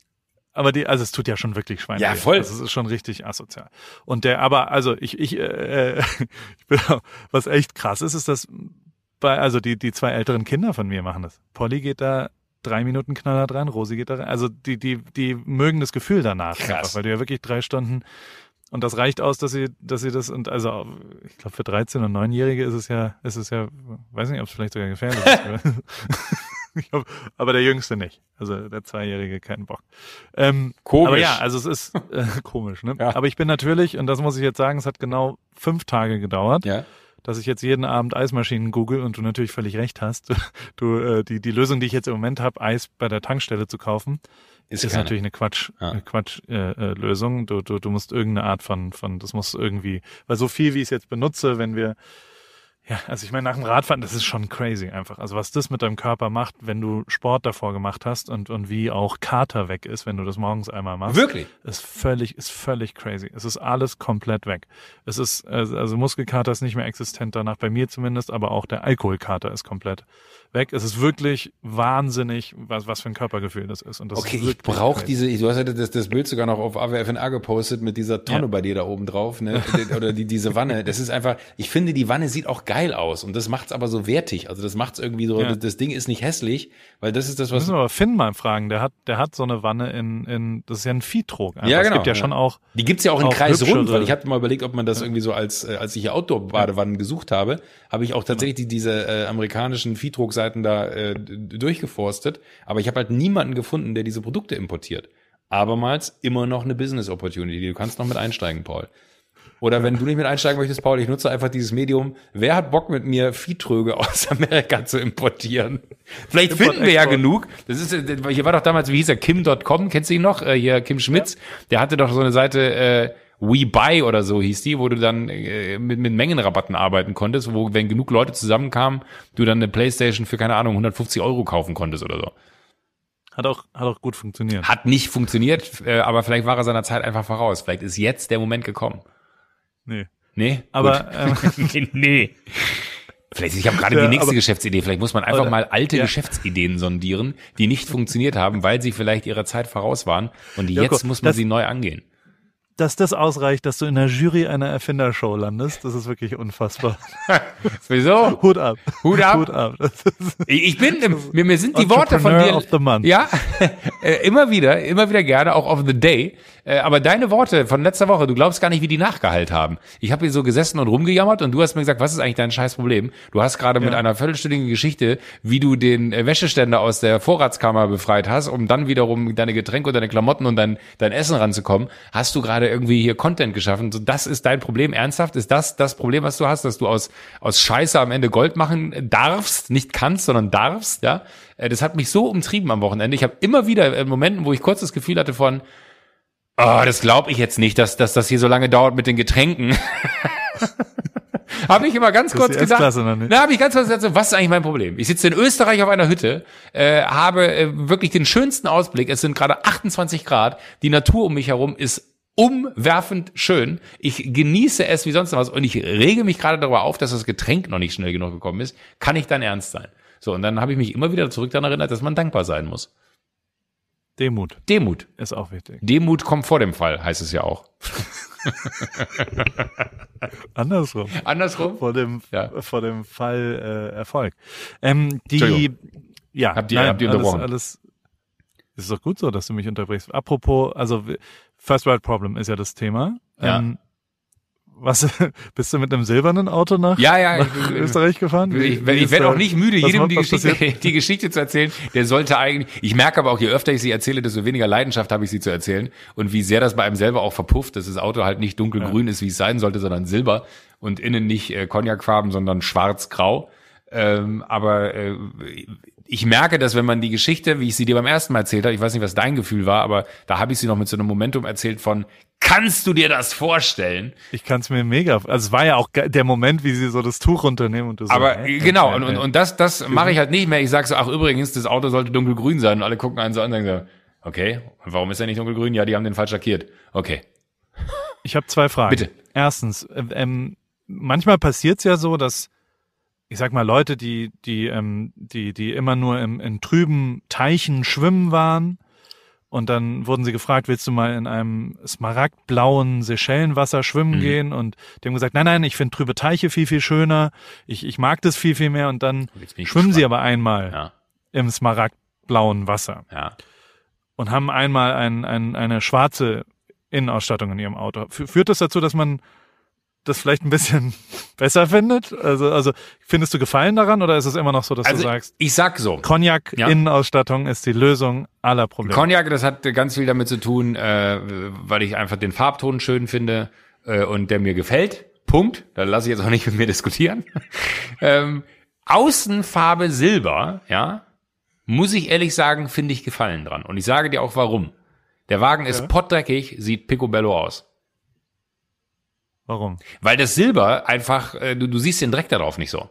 aber die, also es tut ja schon wirklich Schweine. Ja, voll. Das ist schon richtig asozial. Und der, aber also ich, ich, äh, ich bin, was echt krass ist, ist, dass bei, also die, die zwei älteren Kinder von mir machen das. Polly geht da drei Minuten Knaller dran, Rosi geht da rein. Also die, die, die mögen das Gefühl danach Krass. einfach, weil du ja wirklich drei Stunden und das reicht aus, dass sie, dass sie das und also ich glaube für 13 und 9-Jährige ist es ja, ist es ja, weiß nicht, ob es vielleicht sogar gefährlich ist. Glaub, aber der Jüngste nicht. Also der Zweijährige keinen Bock. Ähm, Komisch. Aber ja, also es ist äh, komisch. Ne? Ja. Aber ich bin natürlich, und das muss ich jetzt sagen, es hat genau fünf Tage gedauert, Ja. dass ich jetzt jeden Abend Eismaschinen google und du natürlich völlig recht hast. Du, äh, die, die Lösung, die ich jetzt im Moment habe, Eis bei der Tankstelle zu kaufen, Ist, ist natürlich eine Quatsch, Ja. eine Quatsch äh, äh, Lösung. Du, du, du musst irgendeine Art von, von, das muss irgendwie, weil so viel wie ich es jetzt benutze, wenn wir, ja, also ich meine, nach dem Radfahren, das ist schon crazy einfach. Also was das mit deinem Körper macht, wenn du Sport davor gemacht hast und, und wie auch Kater weg ist, wenn du das morgens einmal machst. Wirklich? Ist völlig, ist völlig crazy. Es ist alles komplett weg. Es ist, also also Muskelkater ist nicht mehr existent danach, bei mir zumindest, aber auch der Alkoholkater ist komplett weg. Es ist wirklich wahnsinnig, was, was für ein Körpergefühl das ist. Und das Okay, ist ich brauche diese, du hast ja das, das Bild sogar noch auf AWFNA gepostet mit dieser Tonne Ja. bei dir da oben drauf, ne? Oder die, diese Wanne. Das ist einfach, ich finde, die Wanne sieht auch geil aus und das macht's aber so wertig. Also das macht's irgendwie so, Ja. das, Ding ist nicht hässlich, weil das ist das, was. Müssen wir aber Finn mal fragen. Der hat, der hat so eine Wanne in, in, das ist ja ein Viehtrog. einfach. Ja, Es genau, gibt ja, ja. schon auch, Die gibt's ja auch in Auch Kreis rund, hübschere. weil ich habe mal überlegt, ob man das irgendwie so als, äh, als ich hier Outdoor-Badewannen gesucht habe, habe ich auch tatsächlich die, diese äh, amerikanischen Viehtrog-Seiten da äh, durchgeforstet, aber ich habe halt niemanden gefunden, der diese Produkte importiert. Abermals immer noch eine Business Opportunity. Du kannst noch mit einsteigen, Paul. Oder wenn du nicht mit einsteigen möchtest, Paul, ich nutze einfach dieses Medium. Wer hat Bock mit mir Viehtröge aus Amerika zu importieren? Vielleicht Import, finden wir ja genug. Das ist, äh, hier war doch damals, wie hieß er, Kim.com, kennst du ihn noch? Äh, hier, Kim Schmitz. Der hatte doch so eine Seite, äh, WeBuy oder so hieß die, wo du dann äh, mit, mit Mengenrabatten arbeiten konntest, wo, wenn genug Leute zusammenkamen, du dann eine Playstation für, keine Ahnung, 150 Euro kaufen konntest oder so. hat auch, hat auch gut funktioniert. Hat nicht funktioniert, äh, aber vielleicht war er seiner Zeit einfach voraus. Vielleicht ist jetzt der Moment gekommen. Nee. Nee? Aber, ähm, nee, nee. Vielleicht, ich habe gerade Ja, die nächste aber- Geschäftsidee. Vielleicht muss man einfach Oder- mal alte ja. Geschäftsideen sondieren, die nicht funktioniert haben, weil sie vielleicht ihrer Zeit voraus waren. Und Joko, jetzt muss man das- sie neu angehen. Dass das ausreicht, dass du in der Jury einer Erfindershow landest, das ist wirklich unfassbar. Wieso? Hut ab. Hut ab. Hut ab. Ich bin, mir, mir sind die Worte von dir. of the Month. Ja, äh, immer wieder, immer wieder gerne, auch of the day. Äh, Aber deine Worte von letzter Woche, du glaubst gar nicht, wie die nachgehalt haben. Ich habe hier so gesessen und rumgejammert und du hast mir gesagt, was ist eigentlich dein scheiß Problem? Du hast gerade mit Ja. einer viertelstündigen Geschichte, wie du den äh, Wäscheständer aus der Vorratskammer befreit hast, um dann wiederum deine Getränke und deine Klamotten und dein, dein Essen ranzukommen, hast du gerade irgendwie hier Content geschaffen. So, das ist dein Problem. Ernsthaft? Ist das das Problem, was du hast, dass du aus, aus Scheiße am Ende Gold machen darfst, nicht kannst, sondern darfst, ja? Äh, Das hat mich so umtrieben am Wochenende. Ich habe immer wieder äh, Momenten, wo ich kurz das Gefühl hatte von, oh, das glaube ich jetzt nicht, dass, dass das hier so lange dauert mit den Getränken. habe ich immer ganz kurz gedacht. Na, habe ich ganz kurz gesagt, so, was ist eigentlich mein Problem? Ich sitze in Österreich auf einer Hütte, äh, habe äh, wirklich den schönsten Ausblick. Es sind gerade 28 Grad. Die Natur um mich herum ist umwerfend schön. Ich genieße es wie sonst noch was und ich rege mich gerade darüber auf, dass das Getränk noch nicht schnell genug gekommen ist. Kann ich dann ernst sein? So, und dann habe ich mich immer wieder zurück daran erinnert, dass man dankbar sein muss. Demut Demut. ist auch wichtig. Demut kommt vor dem Fall, heißt es ja auch. Andersrum. Andersrum? Vor dem, Ja. vor dem Fall äh, Erfolg. Ähm, die, ja, Habt ihr- habt ihr unterbrochen? Alles, alles ist doch gut so, dass du mich unterbrichst. Apropos, also First World Problem ist ja das Thema. Ja. Ähm, Was, bist du mit einem silbernen Auto nach, Ja, ja, nach ich- Österreich gefahren? Wie- Ich, ich werde auch nicht müde, jedem die? Geschichte, die Geschichte zu erzählen. Der sollte eigentlich, ich merke aber auch, je öfter ich sie erzähle, desto weniger Leidenschaft habe ich sie zu erzählen. Und wie sehr das bei einem selber auch verpufft, dass das Auto halt nicht dunkelgrün ist, wie es sein sollte, sondern silber. Und innen nicht äh, Cognacfarben, sondern schwarz-grau. Ähm, aber äh, ich merke, dass wenn man die Geschichte, wie ich sie dir beim ersten Mal erzählt habe, ich weiß nicht, was dein Gefühl war, aber da habe ich sie noch mit so einem Momentum erzählt von, kannst du dir das vorstellen? Ich kann es mir mega, also es war ja auch der Moment, wie sie so das Tuch runternehmen und du so, Aber hä? genau, und, und, und das, das mache ich halt nicht mehr. Ich sage so, ach übrigens, das Auto sollte dunkelgrün sein. Und alle gucken einen so an und sagen so, okay, und warum ist er nicht dunkelgrün? Ja, die haben den falsch lackiert. Okay. Ich habe zwei Fragen. Bitte. Erstens, äh, ähm, manchmal passiert es ja so, dass ich sag mal Leute, die die ähm, die die immer nur im, in trüben Teichen schwimmen waren und dann wurden sie gefragt, willst du mal in einem smaragdblauen Seychellenwasser schwimmen Mhm. gehen und die haben gesagt, nein, nein, ich finde trübe Teiche viel viel schöner, ich ich mag das viel viel mehr und dann schwimmen sie gespannt. aber einmal Ja, im smaragdblauen Wasser ja. und haben einmal ein, ein, eine schwarze Innenausstattung in ihrem Auto. Fü- Führt das dazu, dass man das vielleicht ein bisschen besser findet? Also, also findest du Gefallen daran oder ist es immer noch so, dass Also du sagst, ich sag so, Cognac Ja. Innenausstattung ist die Lösung aller Probleme? Cognac, das hat ganz viel damit zu tun, äh, weil ich einfach den Farbton schön finde äh, und der mir gefällt. Punkt. Da lasse ich jetzt auch nicht mit mir diskutieren. ähm, Außenfarbe Silber, ja, muss ich ehrlich sagen, finde ich Gefallen dran. Und ich sage dir auch warum. Der Wagen ist Ja. pottdreckig, sieht picobello aus. Warum? Weil das Silber einfach, äh, du, du siehst den Dreck darauf nicht so.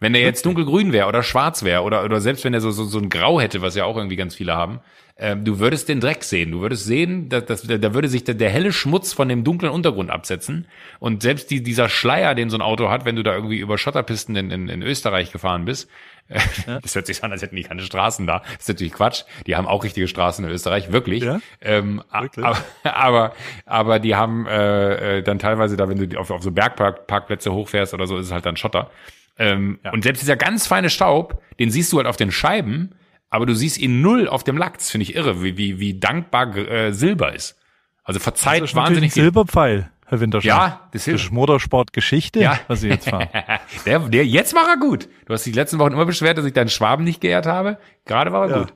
Wenn der jetzt dunkelgrün wäre oder schwarz wäre oder, oder selbst wenn er so, so, so ein Grau hätte, was ja auch irgendwie ganz viele haben, ähm, du würdest den Dreck sehen. Du würdest sehen, dass, dass, da würde sich der, der helle Schmutz von dem dunklen Untergrund absetzen. Und selbst die, dieser Schleier, den so ein Auto hat, wenn du da irgendwie über Schotterpisten in, in, in Österreich gefahren bist, äh, das hört sich so an, als hätten die keine Straßen da. Das ist natürlich Quatsch. Die haben auch richtige Straßen in Österreich, wirklich. Ja? Ähm, Wirklich? aber, aber, aber die haben äh, äh, dann teilweise da, wenn du auf, auf so Bergparkplätze hochfährst oder so, ist es halt dann Schotter. Ähm, Ja. Und selbst dieser ganz feine Staub, den siehst du halt auf den Scheiben, aber du siehst ihn null auf dem Lack. Das finde ich irre, wie, wie, wie dankbar äh, Silber ist. Also verzeiht wahnsinnig viel. Silberpfeil, Herr Winterscheid. Ja, das ist Motorsportgeschichte, Ja. was Sie jetzt fahren. der, der, jetzt war er gut. Du hast dich die letzten Wochen immer beschwert, dass ich deinen Schwaben nicht geehrt habe. Gerade war er Ja. gut.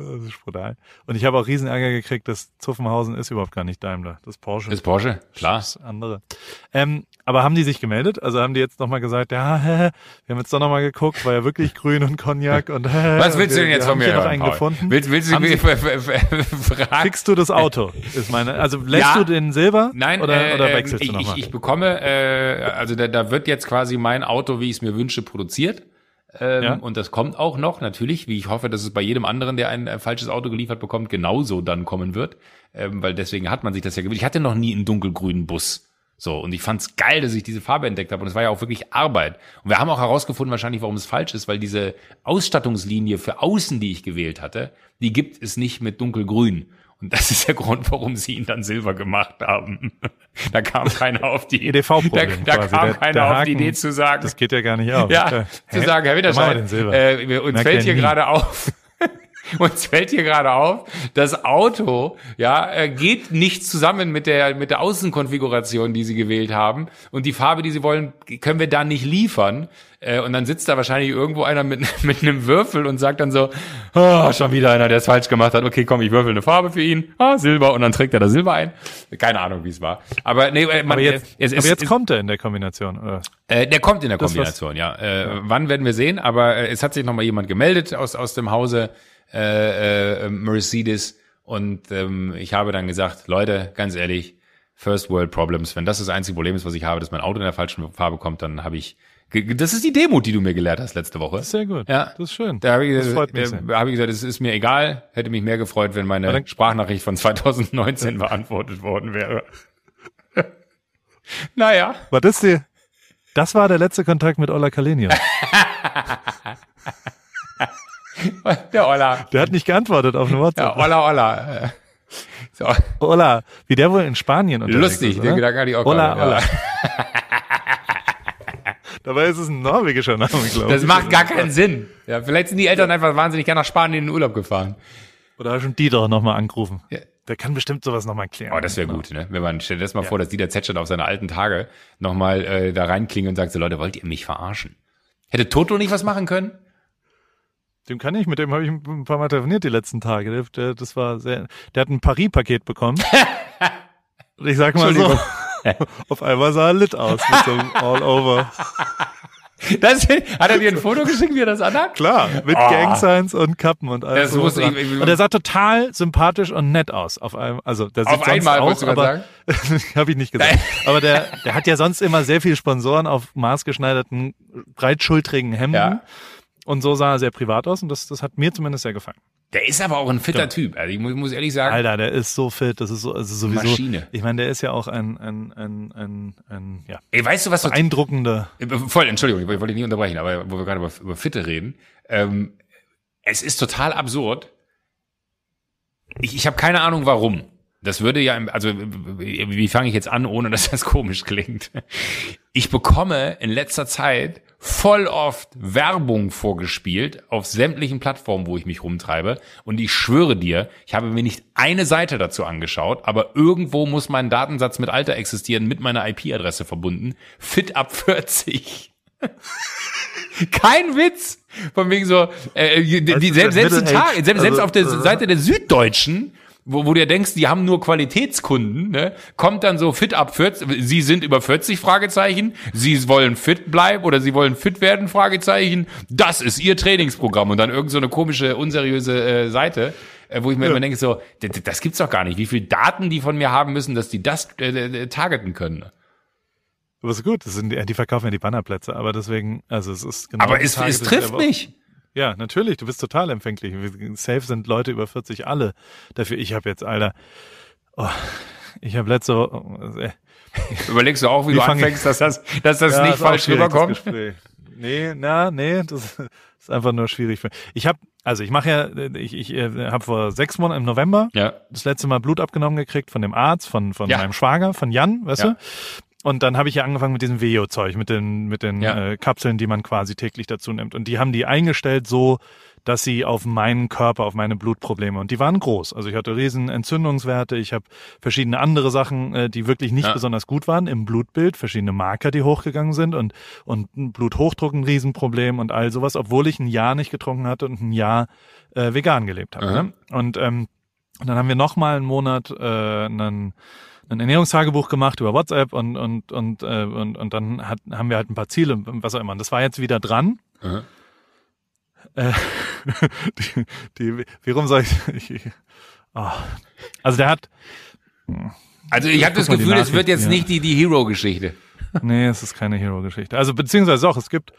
Das ist brutal. Und ich habe auch riesen Ärger gekriegt, dass Zuffenhausen ist überhaupt gar nicht Daimler. Das ist Porsche. Ist Porsche, klar. Das andere. Ähm, aber haben die sich gemeldet? Also haben die jetzt nochmal gesagt, ja, hä, wir haben jetzt doch nochmal geguckt, war ja wirklich grün und Cognac und hä, Was willst du wir- denn jetzt von mir noch hören, einen gefunden? Willst, willst du Haben Sie- fragen? Kriegst du das Auto? Ist meine, also lässt Ja. du den Silber? Nein, oder, äh, oder ähm, wechselst ich, du nochmal? Ich, ich bekomme, äh, also da, da wird jetzt quasi mein Auto, wie ich es mir wünsche, produziert. Ähm, Ja. Und das kommt auch noch, natürlich, wie ich hoffe, dass es bei jedem anderen, der ein äh, falsches Auto geliefert bekommt, genauso dann kommen wird. Ähm, weil deswegen hat man sich das ja gewöhnt. Ich hatte noch nie einen dunkelgrünen Bus. So, und ich fand's geil, dass ich diese Farbe entdeckt habe. Und es war ja auch wirklich Arbeit. Und wir haben auch herausgefunden, wahrscheinlich, warum es falsch ist, weil diese Ausstattungslinie für außen, die ich gewählt hatte, die gibt es nicht mit dunkelgrün. Und das ist der Grund, warum sie ihn dann silber gemacht haben. da kam keiner auf die EDV-Problem Da, da kam Der- keiner der auf die Haken, Idee zu sagen, das geht ja gar nicht auf. ja, Äh, zu sagen, Herr Widerscheid, Silber. äh, uns Merkt fällt hier gerade auf, uns fällt hier gerade auf, das Auto, ja, äh, geht nicht zusammen mit der, mit der Außenkonfiguration, die Sie gewählt haben. Und die Farbe, die Sie wollen, können wir da nicht liefern. Äh, Und dann sitzt da wahrscheinlich irgendwo einer mit, mit einem Würfel und sagt dann so, ah, schon wieder einer, der es falsch gemacht hat. Okay, komm, ich würfel eine Farbe für ihn. Ah, Silber. Und dann trägt er da Silber ein. Keine Ahnung, wie es war. Aber nee, äh, man, aber jetzt, äh, es, aber es, jetzt es, kommt er in der Kombination. Oder? äh, der kommt in der Kombination, ja. Äh, Wann werden wir sehen? Aber äh, es hat sich noch mal jemand gemeldet aus aus dem Hause äh, äh, Mercedes und ähm, ich habe dann gesagt, Leute, ganz ehrlich, First World Problems. Wenn das das einzige Problem ist, was ich habe, dass mein Auto in der falschen Farbe kommt, dann habe ich. Das ist die Demut, die du mir gelehrt hast letzte Woche. Sehr gut. Ja. Das ist schön. Da habe ich, das gesagt, freut mich äh, sehr. da habe ich gesagt, es ist mir egal. Hätte mich mehr gefreut, wenn meine dann- Sprachnachricht von 2019 beantwortet worden wäre. naja. War das die, das war der letzte Kontakt mit Ola Kalenius. Der Olla. Der hat nicht geantwortet auf eine Ja, WhatsApp. Olla, Olla. Äh, So, Ola, wie der wohl in Spanien unterwegs lustig, ist, den? Gedanken hatte ich auch gerade, ja. Ola. Dabei ist es ein norwegischer Name, glaube Das ich. macht gar keinen Sinn. Ja, vielleicht sind die Eltern einfach wahnsinnig gerne nach Spanien in den Urlaub gefahren. Oder hast du schon Dieter nochmal angerufen? Ja. Der kann bestimmt sowas nochmal klären. Oh, das wäre gut, ne? Wenn man, stell dir das mal Ja. vor, dass Dieter Zetschert auf seine alten Tage nochmal äh, da reinklingt und sagt so, Leute, wollt ihr mich verarschen? Hätte Toto nicht was machen können? Dem kann ich, mit dem habe ich ein paar Mal telefoniert die letzten Tage. Der, der, das war sehr, der hat ein Paris-Paket bekommen. Und ich sag mal so, auf einmal sah er lit aus mit so einem All-Over. Das, hat er dir ein Foto geschickt, wie er das anhat? Klar, mit Oh. Gangsigns und Kappen und alles. Das muss ich- ich- und er sah total sympathisch und nett aus. Auf einem, also der sieht Auf sonst einmal, auch, aber habe ich nicht gesagt. aber der, der hat ja sonst immer sehr viele Sponsoren auf maßgeschneiderten, breitschultrigen Hemden. Ja. Und so sah er sehr privat aus und das, das hat mir zumindest sehr gefallen. Der ist aber auch ein fitter Typ. Also ich muss, muss ehrlich sagen, Alter, der ist so fit, das ist so, also sowieso. Maschine. Ich meine, der ist ja auch ein, ein, ein, ein, ein ja, ey, weißt du was? beeindruckender. Voll, Entschuldigung, ich wollte dich nicht unterbrechen, aber wo wir gerade über, über Fitte reden, ähm, es ist total absurd. Ich, ich habe keine Ahnung, warum. Das würde ja, also wie fange ich jetzt an, ohne dass das komisch klingt? Ich bekomme in letzter Zeit voll oft Werbung vorgespielt auf sämtlichen Plattformen, wo ich mich rumtreibe. Und ich schwöre dir, ich habe mir nicht eine Seite dazu angeschaut, aber irgendwo muss mein Datensatz mit Alter existieren, mit meiner IP-Adresse verbunden. Fit ab 40. Kein Witz. Von wegen so, äh, die, die, du, selbst, selbst, die Tag, selbst, selbst auf der äh, Seite der Süddeutschen, wo, wo du ja denkst, die haben nur Qualitätskunden, ne, kommt dann so fit ab 40, sie sind über 40, Fragezeichen, sie wollen fit bleiben oder sie wollen fit werden, Fragezeichen, das ist ihr Trainingsprogramm und dann irgend so eine komische, unseriöse äh, Seite, äh, wo ich mir immer denke, so, das gibt's doch gar nicht, wie viel Daten die von mir haben müssen, dass die das äh, äh, targeten können. Aber ist gut, das sind, die verkaufen ja die Bannerplätze, aber deswegen, also es ist genau. Aber es, es trifft mich. Ja, natürlich, du bist total empfänglich. Safe sind Leute über 40 alle dafür. Ich habe jetzt, Alter, oh, ich habe letzte Woche, äh, Überlegst du auch, wie, Wie du anfängst, dass das, dass das Ja, nicht auch falsch das rüberkommt? Nee, na, nee, das ist einfach nur schwierig. für- Ich habe, also ich mache ja, ich, ich äh, habe vor sechs Monaten im November Ja. das letzte Mal Blut abgenommen gekriegt von dem Arzt, von, von Ja. meinem Schwager, von Jan, weißt Ja. du? Und dann habe ich ja angefangen mit diesem Veo-Zeug, mit den, mit den Ja. äh, Kapseln, die man quasi täglich dazu nimmt. Und die haben die eingestellt so, dass sie auf meinen Körper, auf meine Blutprobleme, und die waren groß. Also ich hatte riesen Entzündungswerte, ich habe verschiedene andere Sachen, äh, die wirklich nicht Ja. besonders gut waren im Blutbild, verschiedene Marker, die hochgegangen sind und, und Bluthochdruck ein Riesenproblem und all sowas, obwohl ich ein Jahr nicht getrunken hatte und ein Jahr äh, vegan gelebt habe. Aha. Ne? Und ähm, und dann haben wir noch mal einen Monat äh, einen, ein Ernährungstagebuch gemacht über WhatsApp und und und äh, und, und dann hat, haben wir halt ein paar Ziele, was auch immer. Und das war jetzt wieder dran. Aha. Äh, die, die, wie rum soll ich? ich oh. Also der hat, Also ich habe das Gefühl, es wird jetzt Nachrichten, nicht die, die Hero-Geschichte. nee, es ist keine Hero-Geschichte. Also beziehungsweise auch, es gibt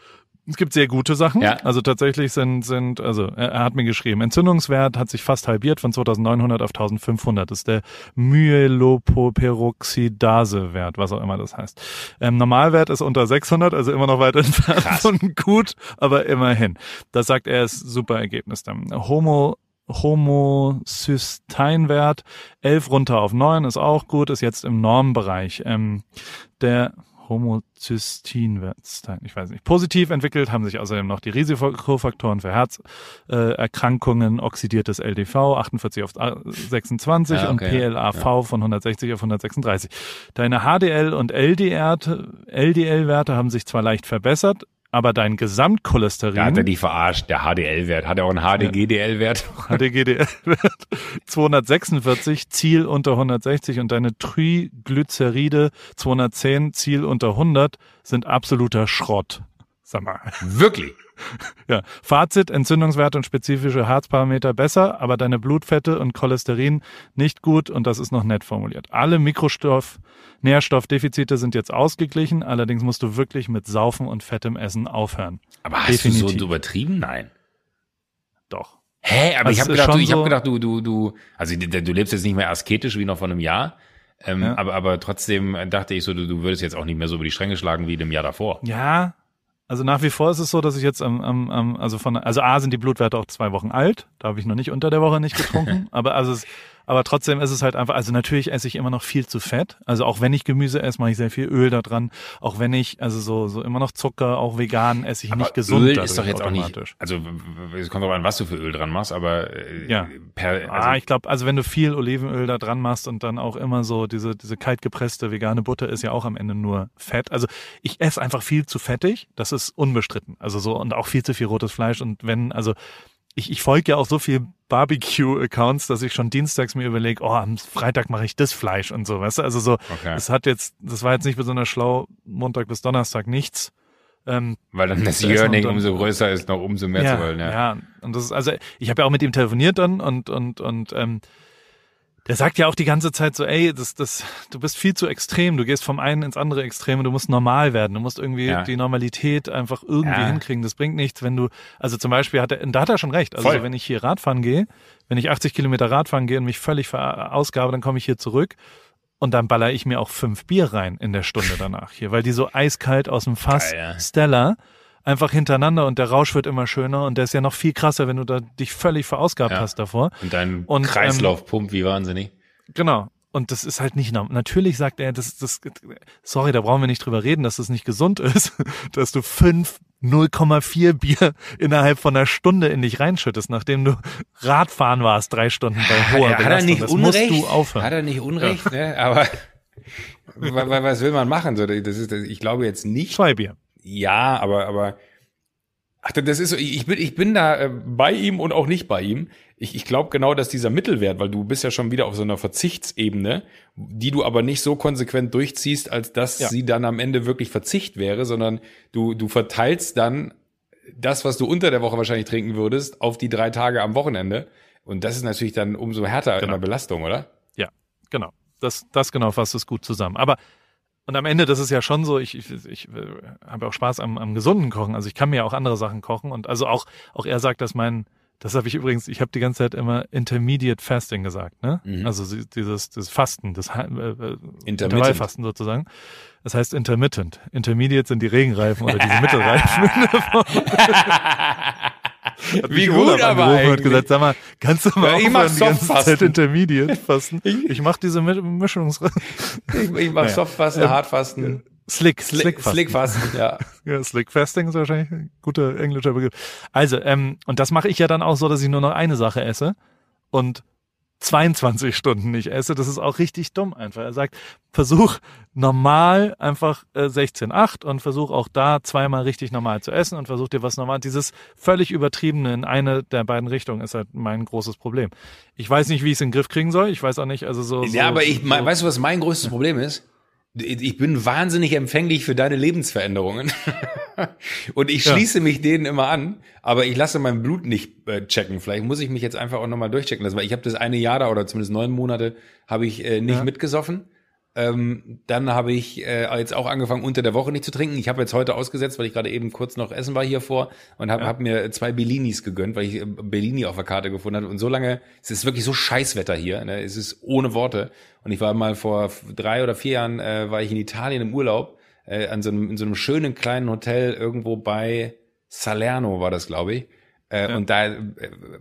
es gibt sehr gute Sachen. Ja. Also tatsächlich sind, sind, also er, hat mir geschrieben, Entzündungswert hat sich fast halbiert von 2900 auf 1500. Das ist der Myeloperoxidase-Wert, was auch immer das heißt. Ähm, Normalwert ist unter 600, also immer noch weit entfernt Krass. von gut, aber immerhin. Das sagt er, ist super Ergebnis dann. Homo Homocysteinwert 11 runter auf 9 ist auch gut, ist jetzt im Normbereich. Ähm, der Homozysteinwert, ich weiß nicht. Positiv entwickelt haben sich außerdem noch die Risikofaktoren für Herzerkrankungen, äh, oxidiertes LDV 48 auf 26 Ja, und okay, ja. PLAV von 160 auf 136. Deine HDL und LDR, LDL-Werte haben sich zwar leicht verbessert, aber dein Gesamtcholesterin Da hat er die verarscht, der HDL-Wert. Hat er auch einen HDGDL-Wert? HDGDL-Wert 246, Ziel unter 160 und deine Triglyceride 210, Ziel unter 100 sind absoluter Schrott. Sag mal. Wirklich? Ja. Fazit, Entzündungswerte und spezifische Herzparameter besser, aber deine Blutfette und Cholesterin nicht gut und das ist noch nett formuliert. Alle Mikrostoff, Nährstoffdefizite sind jetzt ausgeglichen, allerdings musst du wirklich mit Saufen und fettem Essen aufhören. Aber hast du so Definitiv. übertrieben? Nein. Doch. Hä, aber Also ich habe gedacht, du, ich habe so- gedacht, du, du, du, also du, lebst jetzt nicht mehr asketisch wie noch vor einem Jahr. Ähm, Ja. aber, aber trotzdem dachte ich so, du, du würdest jetzt auch nicht mehr so über die Stränge schlagen wie im Jahr davor. Ja, also nach wie vor ist es so, dass ich jetzt am, am, am also von, also A sind die Blutwerte auch zwei Wochen alt. Da habe ich noch nicht unter der Woche nicht getrunken. aber also es, aber trotzdem ist es halt einfach, also natürlich esse ich immer noch viel zu fett. Also auch wenn ich Gemüse esse, mache ich sehr viel Öl da dran. Auch wenn ich, also so, so immer noch Zucker, auch vegan esse ich aber nicht gesund. Öl ist doch jetzt auch nicht, also es kommt drauf an, was du für Öl dran machst, aber äh, ja. per, also ah, ich glaube, also wenn du viel Olivenöl da dran machst und dann auch immer so diese, diese kaltgepresste vegane Butter ist ja auch am Ende nur Fett. Also ich esse einfach viel zu fettig, das ist unbestritten. Also so und auch viel zu viel rotes Fleisch und wenn, also ich, ich folge ja auch so viel Barbecue-Accounts, dass ich schon dienstags mir überlege, oh, am Freitag mache ich das Fleisch und so, weißt du? Also so, okay. das hat jetzt, das war jetzt nicht besonders schlau, Montag bis Donnerstag nichts. Ähm, Weil dann das Yearning umso größer ist, noch umso mehr ja, zu wollen, ja. Ja, und das ist, also ich habe ja auch mit ihm telefoniert dann und und und ähm, der sagt ja auch die ganze Zeit so, ey, das, das, du bist viel zu extrem, du gehst vom einen ins andere Extrem und du musst normal werden, du musst irgendwie ja. die Normalität einfach irgendwie ja. hinkriegen. Das bringt nichts, wenn du, also zum Beispiel hat er, da hat er schon recht. Also Voll. wenn ich hier Radfahren gehe, wenn ich 80 Kilometer Radfahren gehe und mich völlig verausgabe, dann komme ich hier zurück und dann baller ich mir auch fünf Bier rein in der Stunde danach hier, weil die so eiskalt aus dem Fass Geil, ja. Stella einfach hintereinander und der Rausch wird immer schöner und der ist ja noch viel krasser, wenn du da dich völlig verausgabt ja. hast davor. Und dein und, Kreislauf ähm, pumpt wie wahnsinnig. Genau. Und das ist halt nicht normal. Natürlich sagt er, das, das, sorry, da brauchen wir nicht drüber reden, dass das nicht gesund ist, dass du fünf 0,4 Bier innerhalb von einer Stunde in dich reinschüttest, nachdem du Radfahren warst, drei Stunden bei hoher ja, Belastung. Hat er nicht das Unrecht? musst du aufhören. Hat er nicht Unrecht, ja. ne? aber was will man machen? das ist, ich glaube jetzt nicht. Zwei Bier. Ja, aber, aber, ach, das ist so, ich bin, ich bin da äh, bei ihm und auch nicht bei ihm. Ich, ich glaube genau, dass dieser Mittelwert, weil du bist ja schon wieder auf so einer Verzichtsebene, die du aber nicht so konsequent durchziehst, als dass ja. sie dann am Ende wirklich Verzicht wäre, sondern du, du verteilst dann das, was du unter der Woche wahrscheinlich trinken würdest, auf die drei Tage am Wochenende. Und das ist natürlich dann umso härter genau. in der Belastung, oder? Ja, genau. Das, das genau fasst es gut zusammen. Aber und am Ende, das ist ja schon so, ich, ich, ich äh, habe auch Spaß am, am gesunden Kochen. Also ich kann mir auch andere Sachen kochen. Und also auch, auch er sagt, dass mein, das habe ich übrigens, ich habe die ganze Zeit immer Intermediate Fasting gesagt, ne? Mhm. Also dieses, dieses Fasten, das äh, äh Intervallfasten sozusagen. Das heißt intermittent. Intermediate sind die Regenreifen oder diese Mittelreifen. Wie gut aber eigentlich. Und gesagt, sag mal, kannst du mal ja, aufhören, die ganze Zeit Intermediate fasten? Ich, ich mache diese Mischungs... ich, ich mache naja. Softfasten, Hardfasten. Slick, Slick, Slick Fasten, ja. ja. Slick Fasting ist wahrscheinlich ein guter englischer Begriff. Also, ähm, und das mache ich ja dann auch so, dass ich nur noch eine Sache esse und 22 Stunden nicht esse. Das ist auch richtig dumm einfach. Er sagt, versuch normal einfach äh, 16,8 und versuch auch da zweimal richtig normal zu essen und versuch dir was normal. Dieses völlig übertriebene in eine der beiden Richtungen ist halt mein großes Problem. Ich weiß nicht, wie ich es in den Griff kriegen soll. Ich weiß auch nicht, also so. Ja, so, aber ich, so, weißt du, was mein größtes Problem ist? Ich bin wahnsinnig empfänglich für deine Lebensveränderungen. und ich schließe ja. mich denen immer an, aber ich lasse mein Blut nicht äh, checken. Vielleicht muss ich mich jetzt einfach auch nochmal durchchecken lassen, weil ich habe das eine Jahr da oder zumindest neun Monate habe ich äh, nicht ja. mitgesoffen. Ähm, dann habe ich äh, jetzt auch angefangen, unter der Woche nicht zu trinken. Ich habe jetzt heute ausgesetzt, weil ich gerade eben kurz noch essen war hier vor und habe ja. hab mir zwei Bellinis gegönnt, weil ich äh, Bellini auf der Karte gefunden habe. Und so lange, es ist wirklich so Scheißwetter hier. Ne? Es ist ohne Worte. Und ich war mal vor drei oder vier Jahren, äh, war ich in Italien im Urlaub, äh, an so einem, in so einem schönen kleinen Hotel irgendwo bei Salerno war das, glaube ich. Äh, ja. Und da äh,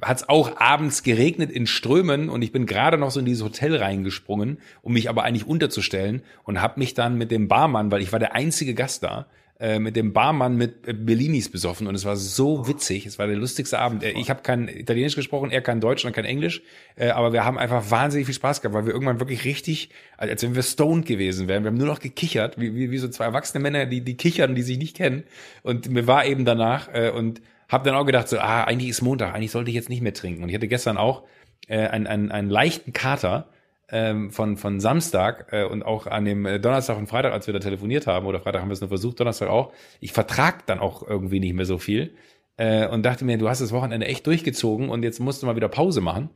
hat es auch abends geregnet in Strömen und ich bin gerade noch so in dieses Hotel reingesprungen, um mich aber eigentlich unterzustellen und habe mich dann mit dem Barmann, weil ich war der einzige Gast da, äh, mit dem Barmann mit äh, Bellinis besoffen und es war so witzig. Es war der lustigste Abend. Ich habe kein Italienisch gesprochen, er kein Deutsch und kein Englisch, äh, aber wir haben einfach wahnsinnig viel Spaß gehabt, weil wir irgendwann wirklich richtig, als wenn wir stoned gewesen wären. Wir haben nur noch gekichert, wie, wie, wie so zwei erwachsene Männer, die die kichern, die sich nicht kennen. Und mir war eben danach äh, und hab dann auch gedacht, so, ah, eigentlich ist Montag, eigentlich sollte ich jetzt nicht mehr trinken. Und ich hatte gestern auch äh, einen, einen, einen leichten Kater ähm, von, von Samstag äh, und auch an dem äh, Donnerstag und Freitag, als wir da telefoniert haben, oder Freitag haben wir es nur versucht, Donnerstag auch. Ich vertrag dann auch irgendwie nicht mehr so viel äh, und dachte mir, du hast das Wochenende echt durchgezogen und jetzt musst du mal wieder Pause machen.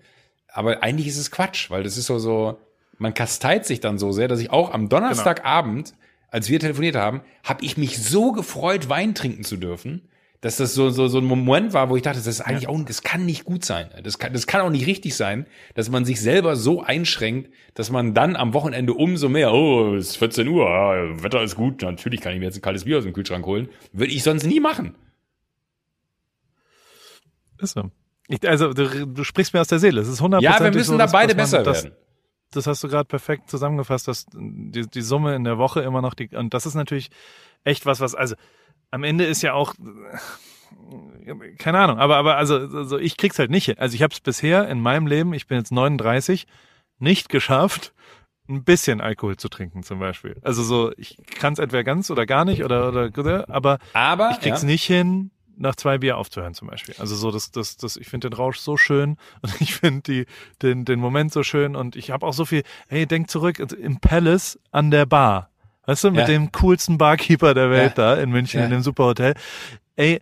Aber eigentlich ist es Quatsch, weil das ist so, so, man kasteit sich dann so sehr, dass ich auch am Donnerstagabend, genau. als wir telefoniert haben, habe ich mich so gefreut, Wein trinken zu dürfen dass das so, so, so ein Moment war, wo ich dachte, das ist eigentlich ja. auch, das kann nicht gut sein. Das kann, das kann auch nicht richtig sein, dass man sich selber so einschränkt, dass man dann am Wochenende umso mehr, oh, es ist 14 Uhr, ja, Wetter ist gut, natürlich kann ich mir jetzt ein kaltes Bier aus dem Kühlschrank holen. Würde ich sonst nie machen. Ist so. Ich, also du, du sprichst mir aus der Seele. Es ist 100% Ja, wir müssen so, da beide besser das, werden. das hast du gerade perfekt zusammengefasst, dass die, die Summe in der Woche immer noch die, und das ist natürlich echt was, was, also am Ende ist ja auch, keine Ahnung, aber, aber also, also ich krieg's halt nicht hin. Also ich habe es bisher in meinem Leben, ich bin jetzt 39, nicht geschafft, ein bisschen Alkohol zu trinken zum Beispiel. Also so, ich kann es entweder ganz oder gar nicht oder, oder aber Aber ich krieg's ja, nicht hin, nach zwei Bier aufzuhören zum Beispiel. Also so, das, das, das, ich finde den Rausch so schön und ich finde die, den, den Moment so schön und ich habe auch so viel, hey, denk zurück im Palace an der Bar. Weißt du, mit Ja. dem coolsten Barkeeper der Welt Ja. da in München Ja. in dem Superhotel. Ey,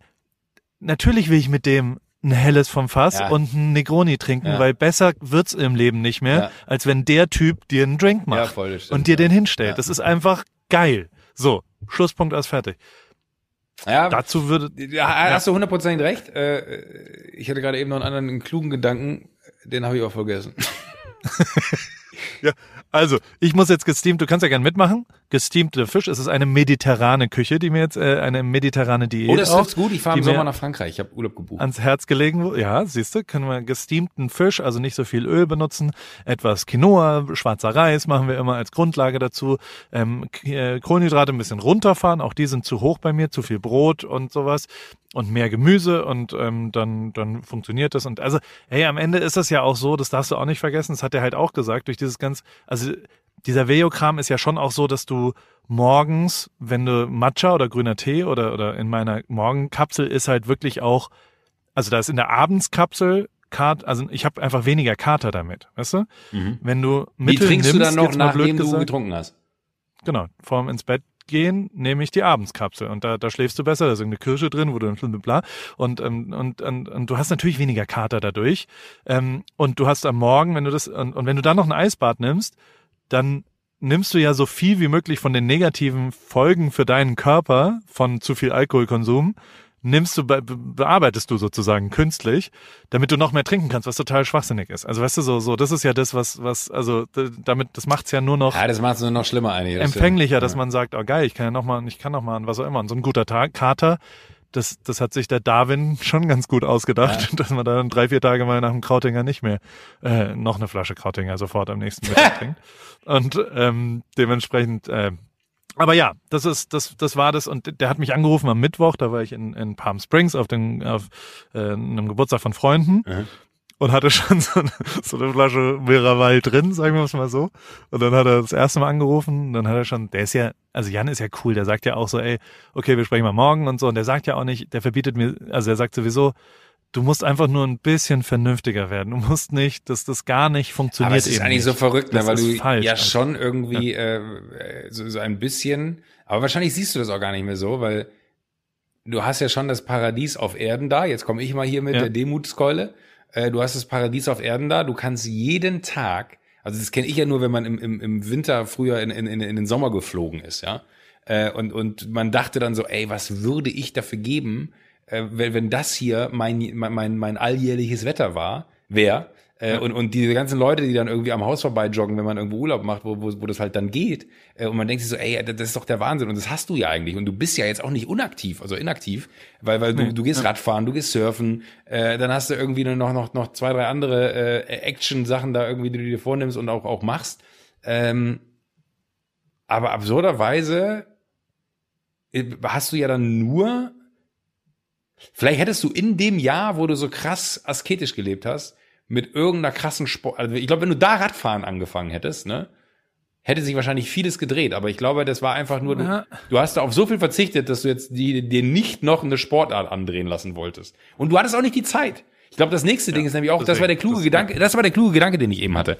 natürlich will ich mit dem ein helles vom Fass und ein Negroni trinken, weil besser wird's im Leben nicht mehr, als wenn der Typ dir einen Drink macht Ja, voll, stimmt, und dir den hinstellt. Das ist einfach geil. So, Schlusspunkt aus fertig. ja, Dazu würde Ja, hast du hundertprozentig recht. Äh, ich hatte gerade eben noch einen anderen einen klugen Gedanken, den habe ich auch vergessen. Ja, also, ich muss jetzt gesteamt, du kannst ja gerne mitmachen. Gesteamte Fisch, es ist eine mediterrane Küche, die mir jetzt, äh, eine mediterrane Diät Oh, das auch trifft's gut. Ich fahre im Sommer nach Frankreich. Ich habe Urlaub gebucht. ans Herz gelegen. wurde. Ja, siehst du, können wir gesteamten Fisch, also nicht so viel Öl benutzen, etwas Quinoa, schwarzer Reis machen wir immer als Grundlage dazu, ähm, äh, Kohlenhydrate ein bisschen runterfahren, auch die sind zu hoch bei mir, zu viel Brot und sowas und mehr Gemüse und ähm, dann dann funktioniert das und also hey am Ende ist das ja auch so das darfst du auch nicht vergessen das hat er halt auch gesagt durch dieses ganz also dieser Veo-Kram ist ja schon auch so dass du morgens wenn du Matcha oder grüner Tee oder oder in meiner Morgenkapsel ist halt wirklich auch also da ist in der Abendskapsel Kat, also ich habe einfach weniger Kater damit, weißt du? Wenn du Mhm. Wie Mittel trinkst nimmst, du dann noch, nachdem du gesagt, getrunken hast? Genau, vorm ins Bett gehen nehme ich die Abendskapsel und da, da schläfst du besser, da ist irgendeine Kirsche drin, wo du dann bla und, ähm, und, und, und du hast natürlich weniger Kater dadurch ähm, und du hast am Morgen, wenn du das und, und wenn du dann noch ein Eisbad nimmst, dann nimmst du ja so viel wie möglich von den negativen Folgen für deinen Körper von zu viel Alkoholkonsum nimmst du, be be- bearbeitest du sozusagen künstlich, damit du noch mehr trinken kannst, was total schwachsinnig ist. Also weißt du, so, so, das ist ja das, was, was, also damit, das macht's ja nur noch Ja, das macht es nur noch schlimmer eigentlich. Das empfänglicher, stimmt. dass man sagt, oh geil, ich kann ja noch mal, ich kann noch mal an was auch immer. Und so ein guter Tag, Kater, das, das hat sich der Darwin schon ganz gut ausgedacht, dass man dann drei, vier Tage mal nach dem Krautinger nicht mehr äh, noch eine Flasche Krautinger sofort am nächsten Mittag trinkt. Und ähm, dementsprechend, äh, aber ja, das ist, das, das war das. Und der hat mich angerufen am Mittwoch, da war ich in, in Palm Springs auf, den, auf äh, einem Geburtstag von Freunden Mhm. Und hatte schon so eine, so eine Flasche Miraval drin, sagen wir es mal so. Und dann hat er das erste Mal angerufen, und dann hat er schon, der ist ja, also Jan ist ja cool, der sagt ja auch so, ey, okay, wir sprechen mal morgen und so. Und der sagt ja auch nicht, der verbietet mir, also er sagt sowieso, du musst einfach nur ein bisschen vernünftiger werden. Du musst nicht, dass das gar nicht funktioniert. Aber es ist eigentlich nicht. so verrückt, ne, weil du falsch, ja Alter. schon irgendwie äh, äh, so, so ein bisschen, aber wahrscheinlich siehst du das auch gar nicht mehr so, weil du hast ja schon das Paradies auf Erden da. Jetzt komme ich mal hier mit Ja. der Demutskeule. Äh, du hast das Paradies auf Erden da. Du kannst jeden Tag, also das kenne ich ja nur, wenn man im, im, im Winter früher in, in, in, den Sommer geflogen ist, ja. Äh, und, und man dachte dann so, ey, was würde ich dafür geben, äh, wenn, wenn das hier mein, mein, mein, mein alljährliches Wetter war, wäre. Äh, und, und diese ganzen Leute, die dann irgendwie am Haus vorbei joggen, wenn man irgendwo Urlaub macht, wo, wo, wo das halt dann geht, äh, und man denkt sich so, ey, das ist doch der Wahnsinn. Und das hast du ja eigentlich. Und du bist ja jetzt auch nicht unaktiv, also inaktiv, weil, weil du, du gehst Radfahren, du gehst surfen, äh, dann hast du irgendwie noch, noch, noch zwei, drei andere äh, Action-Sachen da irgendwie, die du dir vornimmst und auch, auch machst. Ähm, aber absurderweise äh, hast du ja dann nur, vielleicht hättest du in dem Jahr, wo du so krass asketisch gelebt hast, mit irgendeiner krassen Sport, also ich glaube, wenn du da Radfahren angefangen hättest, ne, hätte sich wahrscheinlich vieles gedreht, aber ich glaube, das war einfach nur, du, Ja. du hast da auf so viel verzichtet, dass du jetzt die, dir nicht noch eine Sportart andrehen lassen wolltest. Und du hattest auch nicht die Zeit. Ich glaube, das nächste Ding ist nämlich auch, das war der deswegen, kluge das- Gedanke, das war der kluge Gedanke, den ich eben hatte.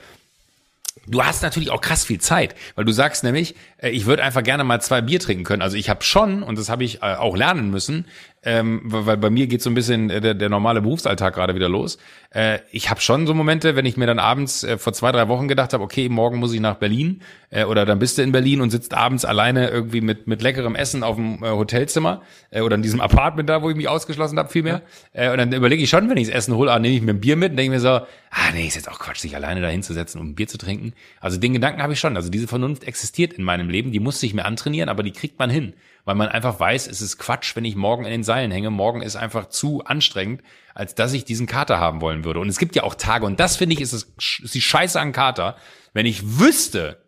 Du hast natürlich auch krass viel Zeit, weil du sagst nämlich, ich würde einfach gerne mal zwei Bier trinken können. Also ich habe schon, und das habe ich äh, auch lernen müssen, ähm, weil bei mir geht so ein bisschen äh, der, der normale Berufsalltag gerade wieder los. Äh, ich habe schon so Momente, wenn ich mir dann abends äh, vor zwei, drei Wochen gedacht habe, okay, morgen muss ich nach Berlin äh, oder dann bist du in Berlin und sitzt abends alleine irgendwie mit, mit leckerem Essen auf dem äh, Hotelzimmer äh, oder in diesem Apartment da, wo ich mich ausgeschlossen habe, vielmehr. Äh, und dann überlege ich schon, wenn ich das Essen hole, ah, nehme ich mir ein Bier mit und denke mir so, ah nee, ist jetzt auch Quatsch, sich alleine da hinzusetzen, um ein Bier zu trinken. Also den Gedanken habe ich schon. Also diese Vernunft existiert in meinem Leben, die musste ich mir antrainieren, aber die kriegt man hin. weil man einfach weiß, es ist Quatsch, wenn ich morgen in den Seilen hänge. Morgen ist einfach zu anstrengend, als dass ich diesen Kater haben wollen würde. Und es gibt ja auch Tage, und das finde ich, ist, es, ist die Scheiße an Kater. Wenn ich wüsste,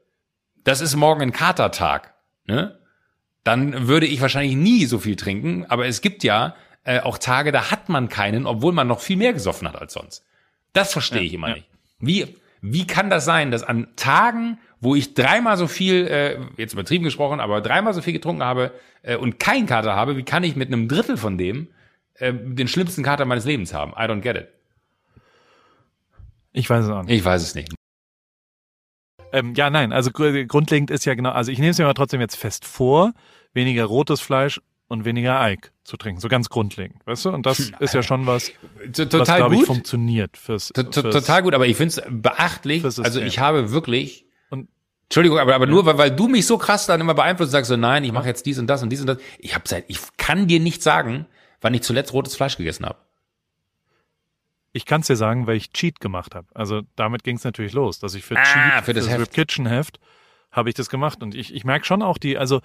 das ist morgen ein Katertag, ne? dann würde ich wahrscheinlich nie so viel trinken. Aber es gibt ja äh, auch Tage, da hat man keinen, obwohl man noch viel mehr gesoffen hat als sonst. Das verstehe ja, ich immer ja. nicht. Wie, wie kann das sein, dass an Tagen, wo ich dreimal so viel, äh, jetzt übertrieben gesprochen, aber dreimal so viel getrunken habe äh, und keinen Kater habe, wie kann ich mit einem Drittel von dem äh, den schlimmsten Kater meines Lebens haben? I don't get it. Ich weiß es auch nicht. Ich weiß es nicht. Ähm, ja, nein, also grundlegend ist ja genau, also ich nehme es mir aber trotzdem jetzt fest vor, weniger rotes Fleisch und weniger Eik zu trinken, so ganz grundlegend, weißt du? Und das ist ja schon was, total was, glaube ich, funktioniert fürs, fürs Total gut, aber ich finde es beachtlich, also ich habe wirklich Entschuldigung, aber, aber nur weil, weil du mich so krass dann immer beeinflusst, sagst so, nein, ich mache jetzt dies und das und dies und das. Ich habe seit, ich kann dir nicht sagen, wann ich zuletzt rotes Fleisch gegessen habe. Ich kann es dir sagen, weil ich Cheat gemacht habe. Also damit ging es natürlich los, dass ich für ah, Cheat, für das, das Heft. Kitchen Heft, habe ich das gemacht. Und ich, ich merke schon auch die, also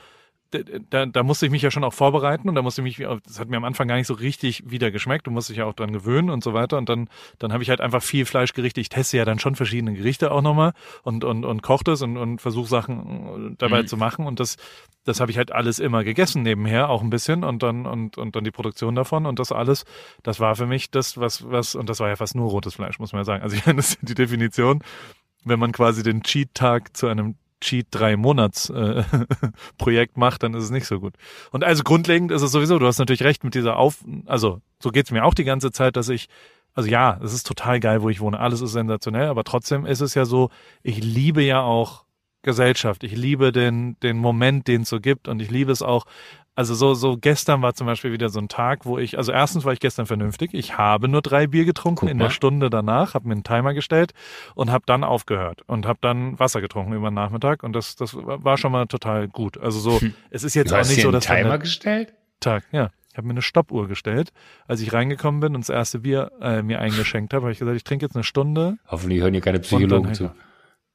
da, da musste ich mich ja schon auch vorbereiten und da musste ich mich, das hat mir am Anfang gar nicht so richtig wieder geschmeckt, du musst dich ja auch dran gewöhnen und so weiter. Und dann, dann habe ich halt einfach viel Fleischgerichte, ich teste ja dann schon verschiedene Gerichte auch nochmal und, und, und koche das und, und versuche Sachen dabei mhm. zu machen. Und das, das habe ich halt alles immer gegessen nebenher, auch ein bisschen und dann, und, und dann die Produktion davon. Und das alles, das war für mich das, was, was, und das war ja fast nur rotes Fleisch, muss man ja sagen. Also ich meine, das ist die Definition, wenn man quasi den Cheat-Tag zu einem Cheat drei Monats äh, Projekt macht, dann ist es nicht so gut. Und also grundlegend ist es sowieso, du hast natürlich recht mit dieser Auf, also so geht's mir auch die ganze Zeit, dass ich, also ja, es ist total geil, wo ich wohne, alles ist sensationell, aber trotzdem ist es ja so, ich liebe ja auch Gesellschaft, ich liebe den, den Moment, den es so gibt und ich liebe es auch, also so, so gestern war zum Beispiel wieder so ein Tag, wo ich, also erstens war ich gestern vernünftig. Ich habe nur drei Bier getrunken in der Stunde danach, habe mir einen Timer gestellt und habe dann aufgehört und habe dann Wasser getrunken über den Nachmittag und das, das war schon mal total gut. Also so, hm. es ist jetzt du auch nicht so, dass einen Timer gestellt? Tag, ja. Ich habe mir eine Stoppuhr gestellt. Als ich reingekommen bin und das erste Bier äh, mir eingeschenkt habe, habe ich gesagt, ich trinke jetzt eine Stunde. Hoffentlich hören hier keine Psychologen zu.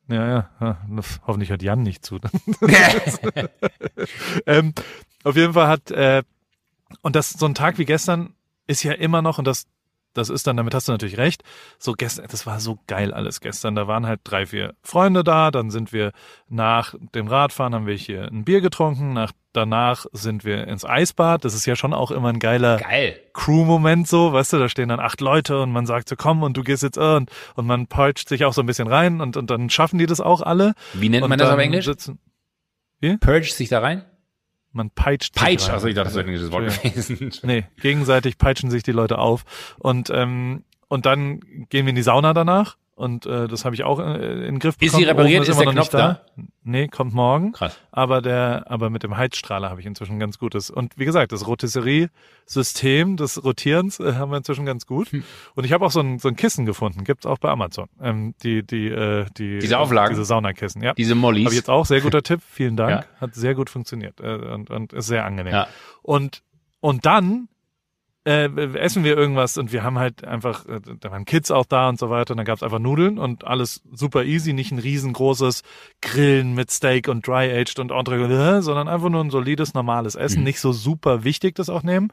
Ja, ja, hoffentlich hört Jan nicht zu. ähm, auf jeden Fall hat äh, und das so ein Tag wie gestern ist ja immer noch, und das, das ist dann, damit hast du natürlich recht, so gestern, das war so geil alles gestern. Da waren halt drei, vier Freunde da, dann sind wir nach dem Radfahren, haben wir hier ein Bier getrunken, nach danach sind wir ins Eisbad. Das ist ja schon auch immer ein geiler Geil. Crew-Moment so, weißt du, da stehen dann acht Leute und man sagt so, komm und du gehst jetzt äh, und, und man peitscht sich auch so ein bisschen rein und, und dann schaffen die das auch alle. Wie nennt man das auf Englisch? Sitzen, wie? Purge sich da rein? Man peitscht Peitscht, also ich dachte, das wäre ein englisches Wort gewesen. Nee, gegenseitig peitschen sich die Leute auf. Und, ähm, und dann gehen wir in die Sauna danach und äh, das habe ich auch äh, in den Griff bekommen. Ist sie repariert? Ist, ist der Knopf da? da? Nee, kommt morgen. Krass. Aber der, aber mit dem Heizstrahler habe ich inzwischen ganz gutes. Und wie gesagt, das Rotisserie-System des Rotierens äh, haben wir inzwischen ganz gut. Hm. Und ich habe auch so ein, so ein Kissen gefunden, gibt's auch bei Amazon. Ähm, die, die, äh, die diese Auflagen, diese Saunakissen, ja. Diese Mollys. Habe ich jetzt auch sehr guter Tipp. Vielen Dank. Ja. Hat sehr gut funktioniert äh, und, und ist sehr angenehm. Ja. Und und dann äh, essen wir irgendwas und wir haben halt einfach, äh, da waren Kids auch da und so weiter und dann gab's einfach Nudeln und alles super easy, nicht ein riesengroßes Grillen mit Steak und Dry-Aged und Entre, sondern einfach nur ein solides, normales Essen, mhm. nicht so super wichtig das auch nehmen.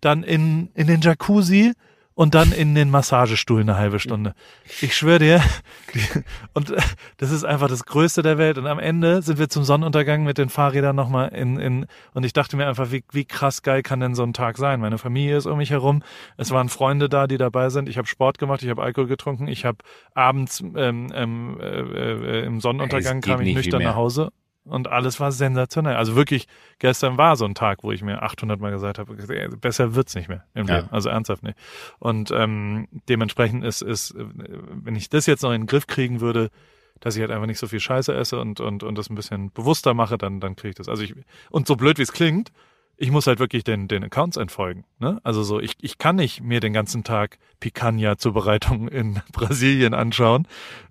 Dann in, in den Jacuzzi und dann in den Massagestuhl eine halbe Stunde. Ich schwöre dir, und das ist einfach das Größte der Welt. Und am Ende sind wir zum Sonnenuntergang mit den Fahrrädern nochmal in, in, und ich dachte mir einfach, wie, wie krass geil kann denn so ein Tag sein? Meine Familie ist um mich herum, es waren Freunde da, die dabei sind. Ich habe Sport gemacht, ich habe Alkohol getrunken, ich habe abends ähm, ähm, äh, äh, im Sonnenuntergang kam ich nüchtern nach Hause und alles war sensationell. Also wirklich, gestern war so ein Tag, wo ich mir 800 Mal gesagt habe, besser wird's nicht mehr im ja. Leben. Also ernsthaft nicht. Und ähm, dementsprechend ist, ist, wenn ich das jetzt noch in den Griff kriegen würde, dass ich halt einfach nicht so viel Scheiße esse und, und, und das ein bisschen bewusster mache, dann, dann kriege ich das. Also ich, und so blöd wie es klingt, ich muss halt wirklich den, den Accounts entfolgen. Ne? Also so, ich, ich kann nicht mir den ganzen Tag Picanha-Zubereitung in Brasilien anschauen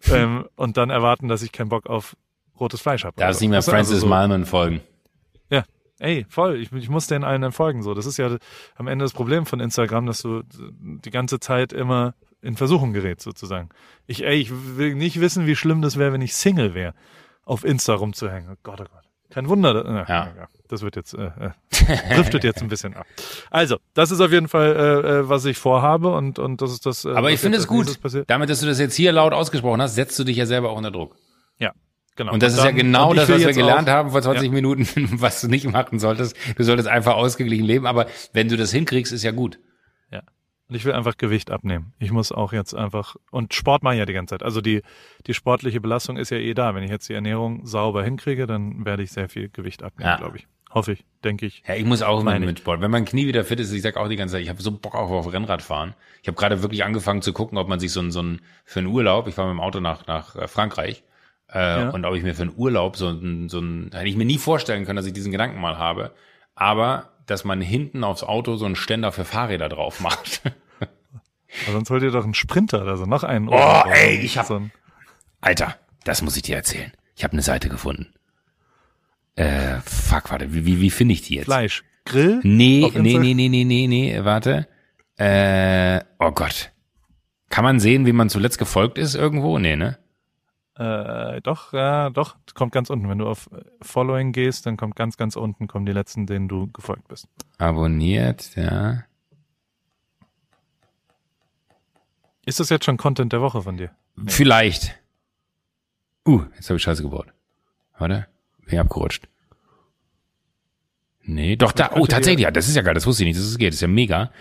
ähm, und dann erwarten, dass ich keinen Bock auf rotes Fleisch habe. Darf nicht mehr also Francis also so, Malman folgen. Ja, ey, voll. Ich, ich muss den allen dann folgen. So, das ist ja am Ende das Problem von Instagram, dass du die ganze Zeit immer in Versuchung gerätst, sozusagen. Ich, ey, ich will nicht wissen, wie schlimm das wäre, wenn ich Single wäre, auf Insta rumzuhängen. Oh Gott, oh Gott. Kein Wunder. äh, Ja. ja. Das wird jetzt, äh, äh, driftet jetzt ein bisschen ab. Also, das ist auf jeden Fall, äh, äh, was ich vorhabe und, und das ist das. Äh, Aber ich finde es gut. Damit, dass du das jetzt hier laut ausgesprochen hast, setzt du dich ja selber auch unter Druck. Ja, genau. Und das ist ja genau und das, was wir gelernt auch- haben vor 20 Minuten, was du nicht machen solltest. Du solltest einfach ausgeglichen leben. Aber wenn du das hinkriegst, ist ja gut. Ja. Und ich will einfach Gewicht abnehmen. Ich muss auch jetzt einfach, und Sport mache ich ja die ganze Zeit. Also die, die sportliche Belastung ist ja eh da. Wenn ich jetzt die Ernährung sauber hinkriege, dann werde ich sehr viel Gewicht abnehmen, Ja. glaube ich. Hoffe ich, denke ich. Ja, ich muss auch immer mit Sport. Wenn mein Knie wieder fit ist, ich sag auch die ganze Zeit, ich habe so Bock auch auf Rennradfahren. Ich habe gerade wirklich angefangen zu gucken, ob man sich so ein, so ein für einen Urlaub, ich fahre mit dem Auto nach, nach äh, Frankreich, äh, Ja. und ob ich mir für einen Urlaub so ein, so ein, hätte ich mir nie vorstellen können, dass ich diesen Gedanken mal habe, aber dass man hinten aufs Auto so einen Ständer für Fahrräder drauf macht. Aber sonst holt ihr doch einen Sprinter oder so, noch einen. Oh, ey, ich hab- So ein, Alter, das muss ich dir erzählen. Ich habe eine Seite gefunden. Äh, fuck, warte, wie, wie, wie finde ich die jetzt? Fleisch. Grill? Nee, nee, nee, nee, nee, nee, nee, warte. Äh, oh Gott. Kann man sehen, wie man zuletzt gefolgt ist irgendwo? Nee, ne? Äh, doch, ja, doch. Kommt ganz unten. Wenn du auf Following gehst, dann kommt ganz, ganz unten kommen die letzten, denen du gefolgt bist. Abonniert, ja. Ist das jetzt schon Content der Woche von dir? Vielleicht. Uh, jetzt habe ich Scheiße gebaut. Warte, bin ich abgerutscht. Nee, doch da. Oh, tatsächlich, ja, das ist ja geil, das wusste ich nicht, dass es geht, das ist ja mega.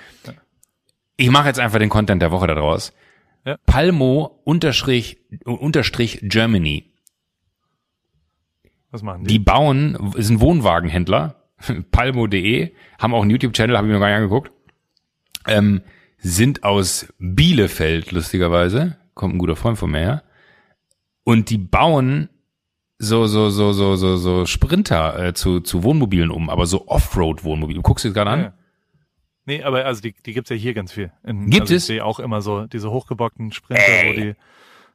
Ich mache jetzt einfach den Content der Woche da draus. Ja. Palmo unterstrich, unterstrich Germany. Was machen Die die? bauen, ein Wohnwagenhändler, palmo.de, haben auch einen YouTube-Channel, habe ich mir gar nicht angeguckt. Ähm, sind aus Bielefeld, lustigerweise. Kommt ein guter Freund von mir her. Und die bauen so, so, so, so, so, so Sprinter äh, zu, zu Wohnmobilen um, aber so Offroad-Wohnmobile. Guckst du das gerade an? Ja, ja. Nee, aber also die, die gibt's ja hier ganz viel. In, Gibt also es? Ich sehe auch immer so diese hochgebockten Sprinter, wo die,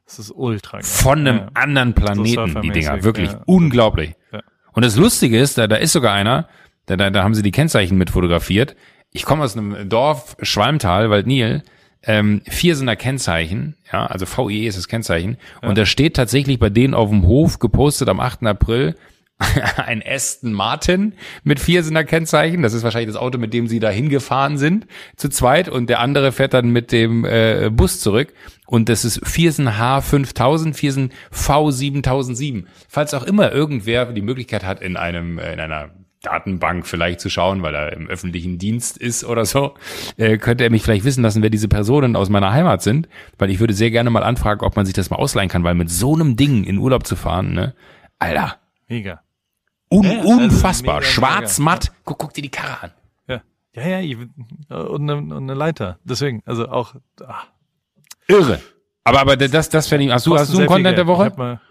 das ist ultra geil. Von einem Ja. anderen Planeten, die surfermäßig, Dinger. Wirklich ja. unglaublich. Ja. Und das Lustige ist, da, da ist sogar einer, da, da, da haben sie die Kennzeichen mit fotografiert. Ich komme aus einem Dorf, Schwalmtal, Waldnil, ähm, vier sind da Kennzeichen, ja, also VIE ist das Kennzeichen. Und da steht tatsächlich bei denen auf dem Hof gepostet am 8. April ein Aston Martin mit vier sind da Kennzeichen. Das ist wahrscheinlich das Auto, mit dem sie da hingefahren sind, zu zweit. Und der andere fährt dann mit dem äh, Bus zurück. Und das ist Viersen H5000, Viersen V7007. Falls auch immer irgendwer die Möglichkeit hat, in einem, äh, in einer Datenbank vielleicht zu schauen, weil er im öffentlichen Dienst ist oder so, äh, könnte er mich vielleicht wissen lassen, wer diese Personen aus meiner Heimat sind, weil ich würde sehr gerne mal anfragen, ob man sich das mal ausleihen kann, weil mit so einem Ding in Urlaub zu fahren, ne, Alter, Mega. Un Ja, also unfassbar, mega, schwarz mega. matt, guck, guck dir die Karre an. Ja. Ja, ja, und, eine, und eine Leiter. Deswegen, also auch, ah, Irre. Aber, aber das, das fände ich, hast du, hast du einen Content der Woche? Mal,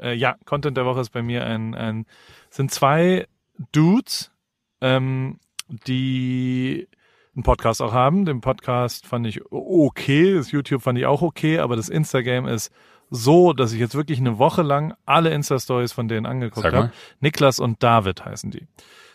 äh, ja, Content der Woche ist bei mir ein, ein sind zwei Dudes, ähm, die einen Podcast auch haben. Den Podcast fand ich okay, das YouTube fand ich auch okay, aber das Instagram ist so, dass ich jetzt wirklich eine Woche lang alle Insta-Stories von denen angeguckt habe. Niklas und David heißen die.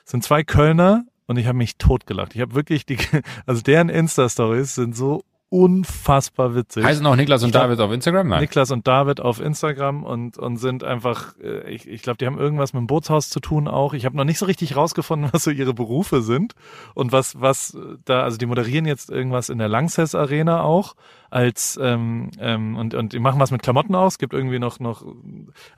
Das sind zwei Kölner und ich habe mich totgelacht. Ich habe wirklich die, also deren Insta-Stories sind so unfassbar witzig. Heißen auch Niklas und glaub- David auf Instagram? Nein. Niklas und David auf Instagram und, und sind einfach, äh, ich, ich glaube, die haben irgendwas mit dem Bootshaus zu tun auch. Ich habe noch nicht so richtig rausgefunden, was so ihre Berufe sind und was, was äh, da, also die moderieren jetzt irgendwas in der Lanxess Arena auch als ähm, ähm, und, und die machen was mit Klamotten aus, gibt irgendwie noch, noch,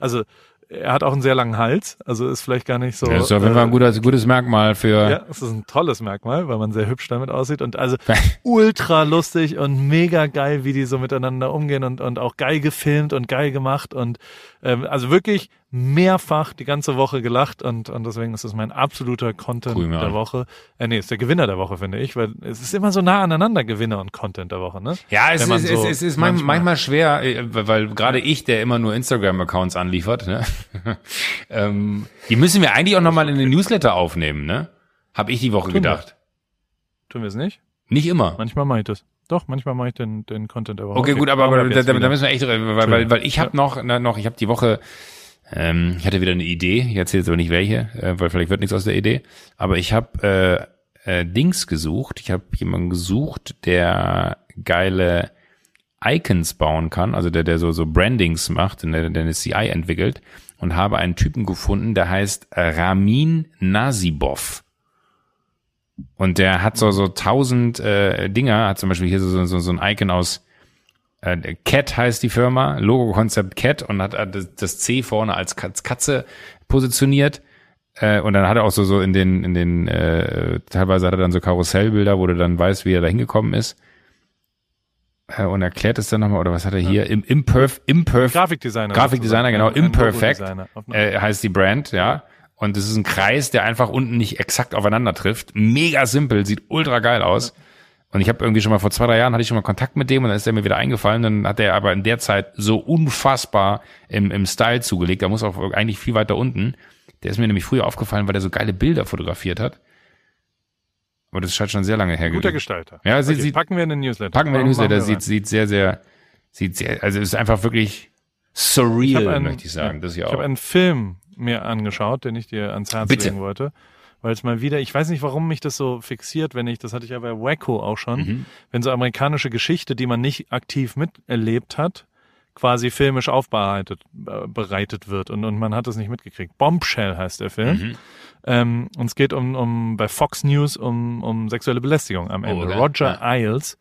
also er hat auch einen sehr langen Hals, also ist vielleicht gar nicht so. das ist auf jeden Fall ein äh, gutes, gutes Merkmal für, ja, es ist ein tolles Merkmal, weil man sehr hübsch damit aussieht und also ultra lustig und mega geil, wie die so miteinander umgehen und, und auch geil gefilmt und geil gemacht und ähm, also wirklich mehrfach die ganze Woche gelacht und, und deswegen ist es mein absoluter Content mir der. Woche. Äh, nee, ist der Gewinner der Woche, finde ich, weil es ist immer so nah aneinander Gewinner und Content der Woche, ne? Ja, es ist, so es, es ist manchmal, manchmal schwer, äh, weil, weil gerade ich, der immer nur Instagram-Accounts anliefert, ne? ähm, die müssen wir eigentlich auch nochmal in den Newsletter aufnehmen, ne? Hab ich die Woche Tun wir. gedacht. Tun wir es nicht? Nicht immer. Manchmal mache ich das. Doch, manchmal mache ich den, den Content Woche. Okay, gut, aber, aber ab da, da, da müssen wir echt, weil, weil, weil ich habe noch, na, noch, ich habe die Woche, ähm, ich hatte wieder eine Idee, ich erzähle jetzt aber nicht welche, äh, weil vielleicht wird nichts aus der Idee, aber ich habe äh, äh, Dings gesucht, ich habe jemanden gesucht, der geile Icons bauen kann, also der, der so, so Brandings macht, der, der eine CI entwickelt. und habe einen Typen gefunden, der heißt Ramin Nasibov. Und der hat so so tausend äh, Dinger, hat zum Beispiel hier so, so, so ein Icon aus äh, Cat heißt die Firma, Logo-Konzept Cat und hat äh, das, das C vorne als Katze positioniert. Äh, und dann hat er auch so, so in den, in den, äh, teilweise hat er dann so Karussellbilder, wo du dann weißt, wie er da hingekommen ist. Äh, und erklärt es dann nochmal, oder was hat er hier? Im Imperf, Imperf, Grafikdesigner. Grafikdesigner, genau, Imperfect äh, heißt die Brand, ja. Und es ist ein Kreis, der einfach unten nicht exakt aufeinander trifft. Mega simpel, sieht ultra geil aus. Und ich habe irgendwie schon mal vor zwei, drei Jahren hatte ich schon mal Kontakt mit dem und dann ist er mir wieder eingefallen. Dann hat er aber in der Zeit so unfassbar im, im Style zugelegt. Da muss auch eigentlich viel weiter unten. Der ist mir nämlich früher aufgefallen, weil er so geile Bilder fotografiert hat. Aber das ist halt schon sehr lange her. Guter. Gestalter. Ja, sie okay, sieht- packen wir in den Newsletter. Packen wir den Machen- machen Newsletter, sieht, sieht sehr, sehr, sieht sehr, also es ist einfach wirklich surreal, Ich einen- möchte ich sagen. das ist ja Ich habe auch. einen Film mir angeschaut, den ich dir ans Herz Bitte. legen wollte. Weil es mal wieder, ich weiß nicht, warum mich das so fixiert, wenn ich, das hatte ich ja bei Wacko auch schon, Mhm. wenn so amerikanische Geschichte, die man nicht aktiv miterlebt hat, quasi filmisch aufbereitet äh, bereitet wird und, und man hat es nicht mitgekriegt. Bombshell heißt der Film. Mhm. Ähm, und es geht um, um bei Fox News um, um sexuelle Belästigung am Ende. okay. Roger Ja. Ailes,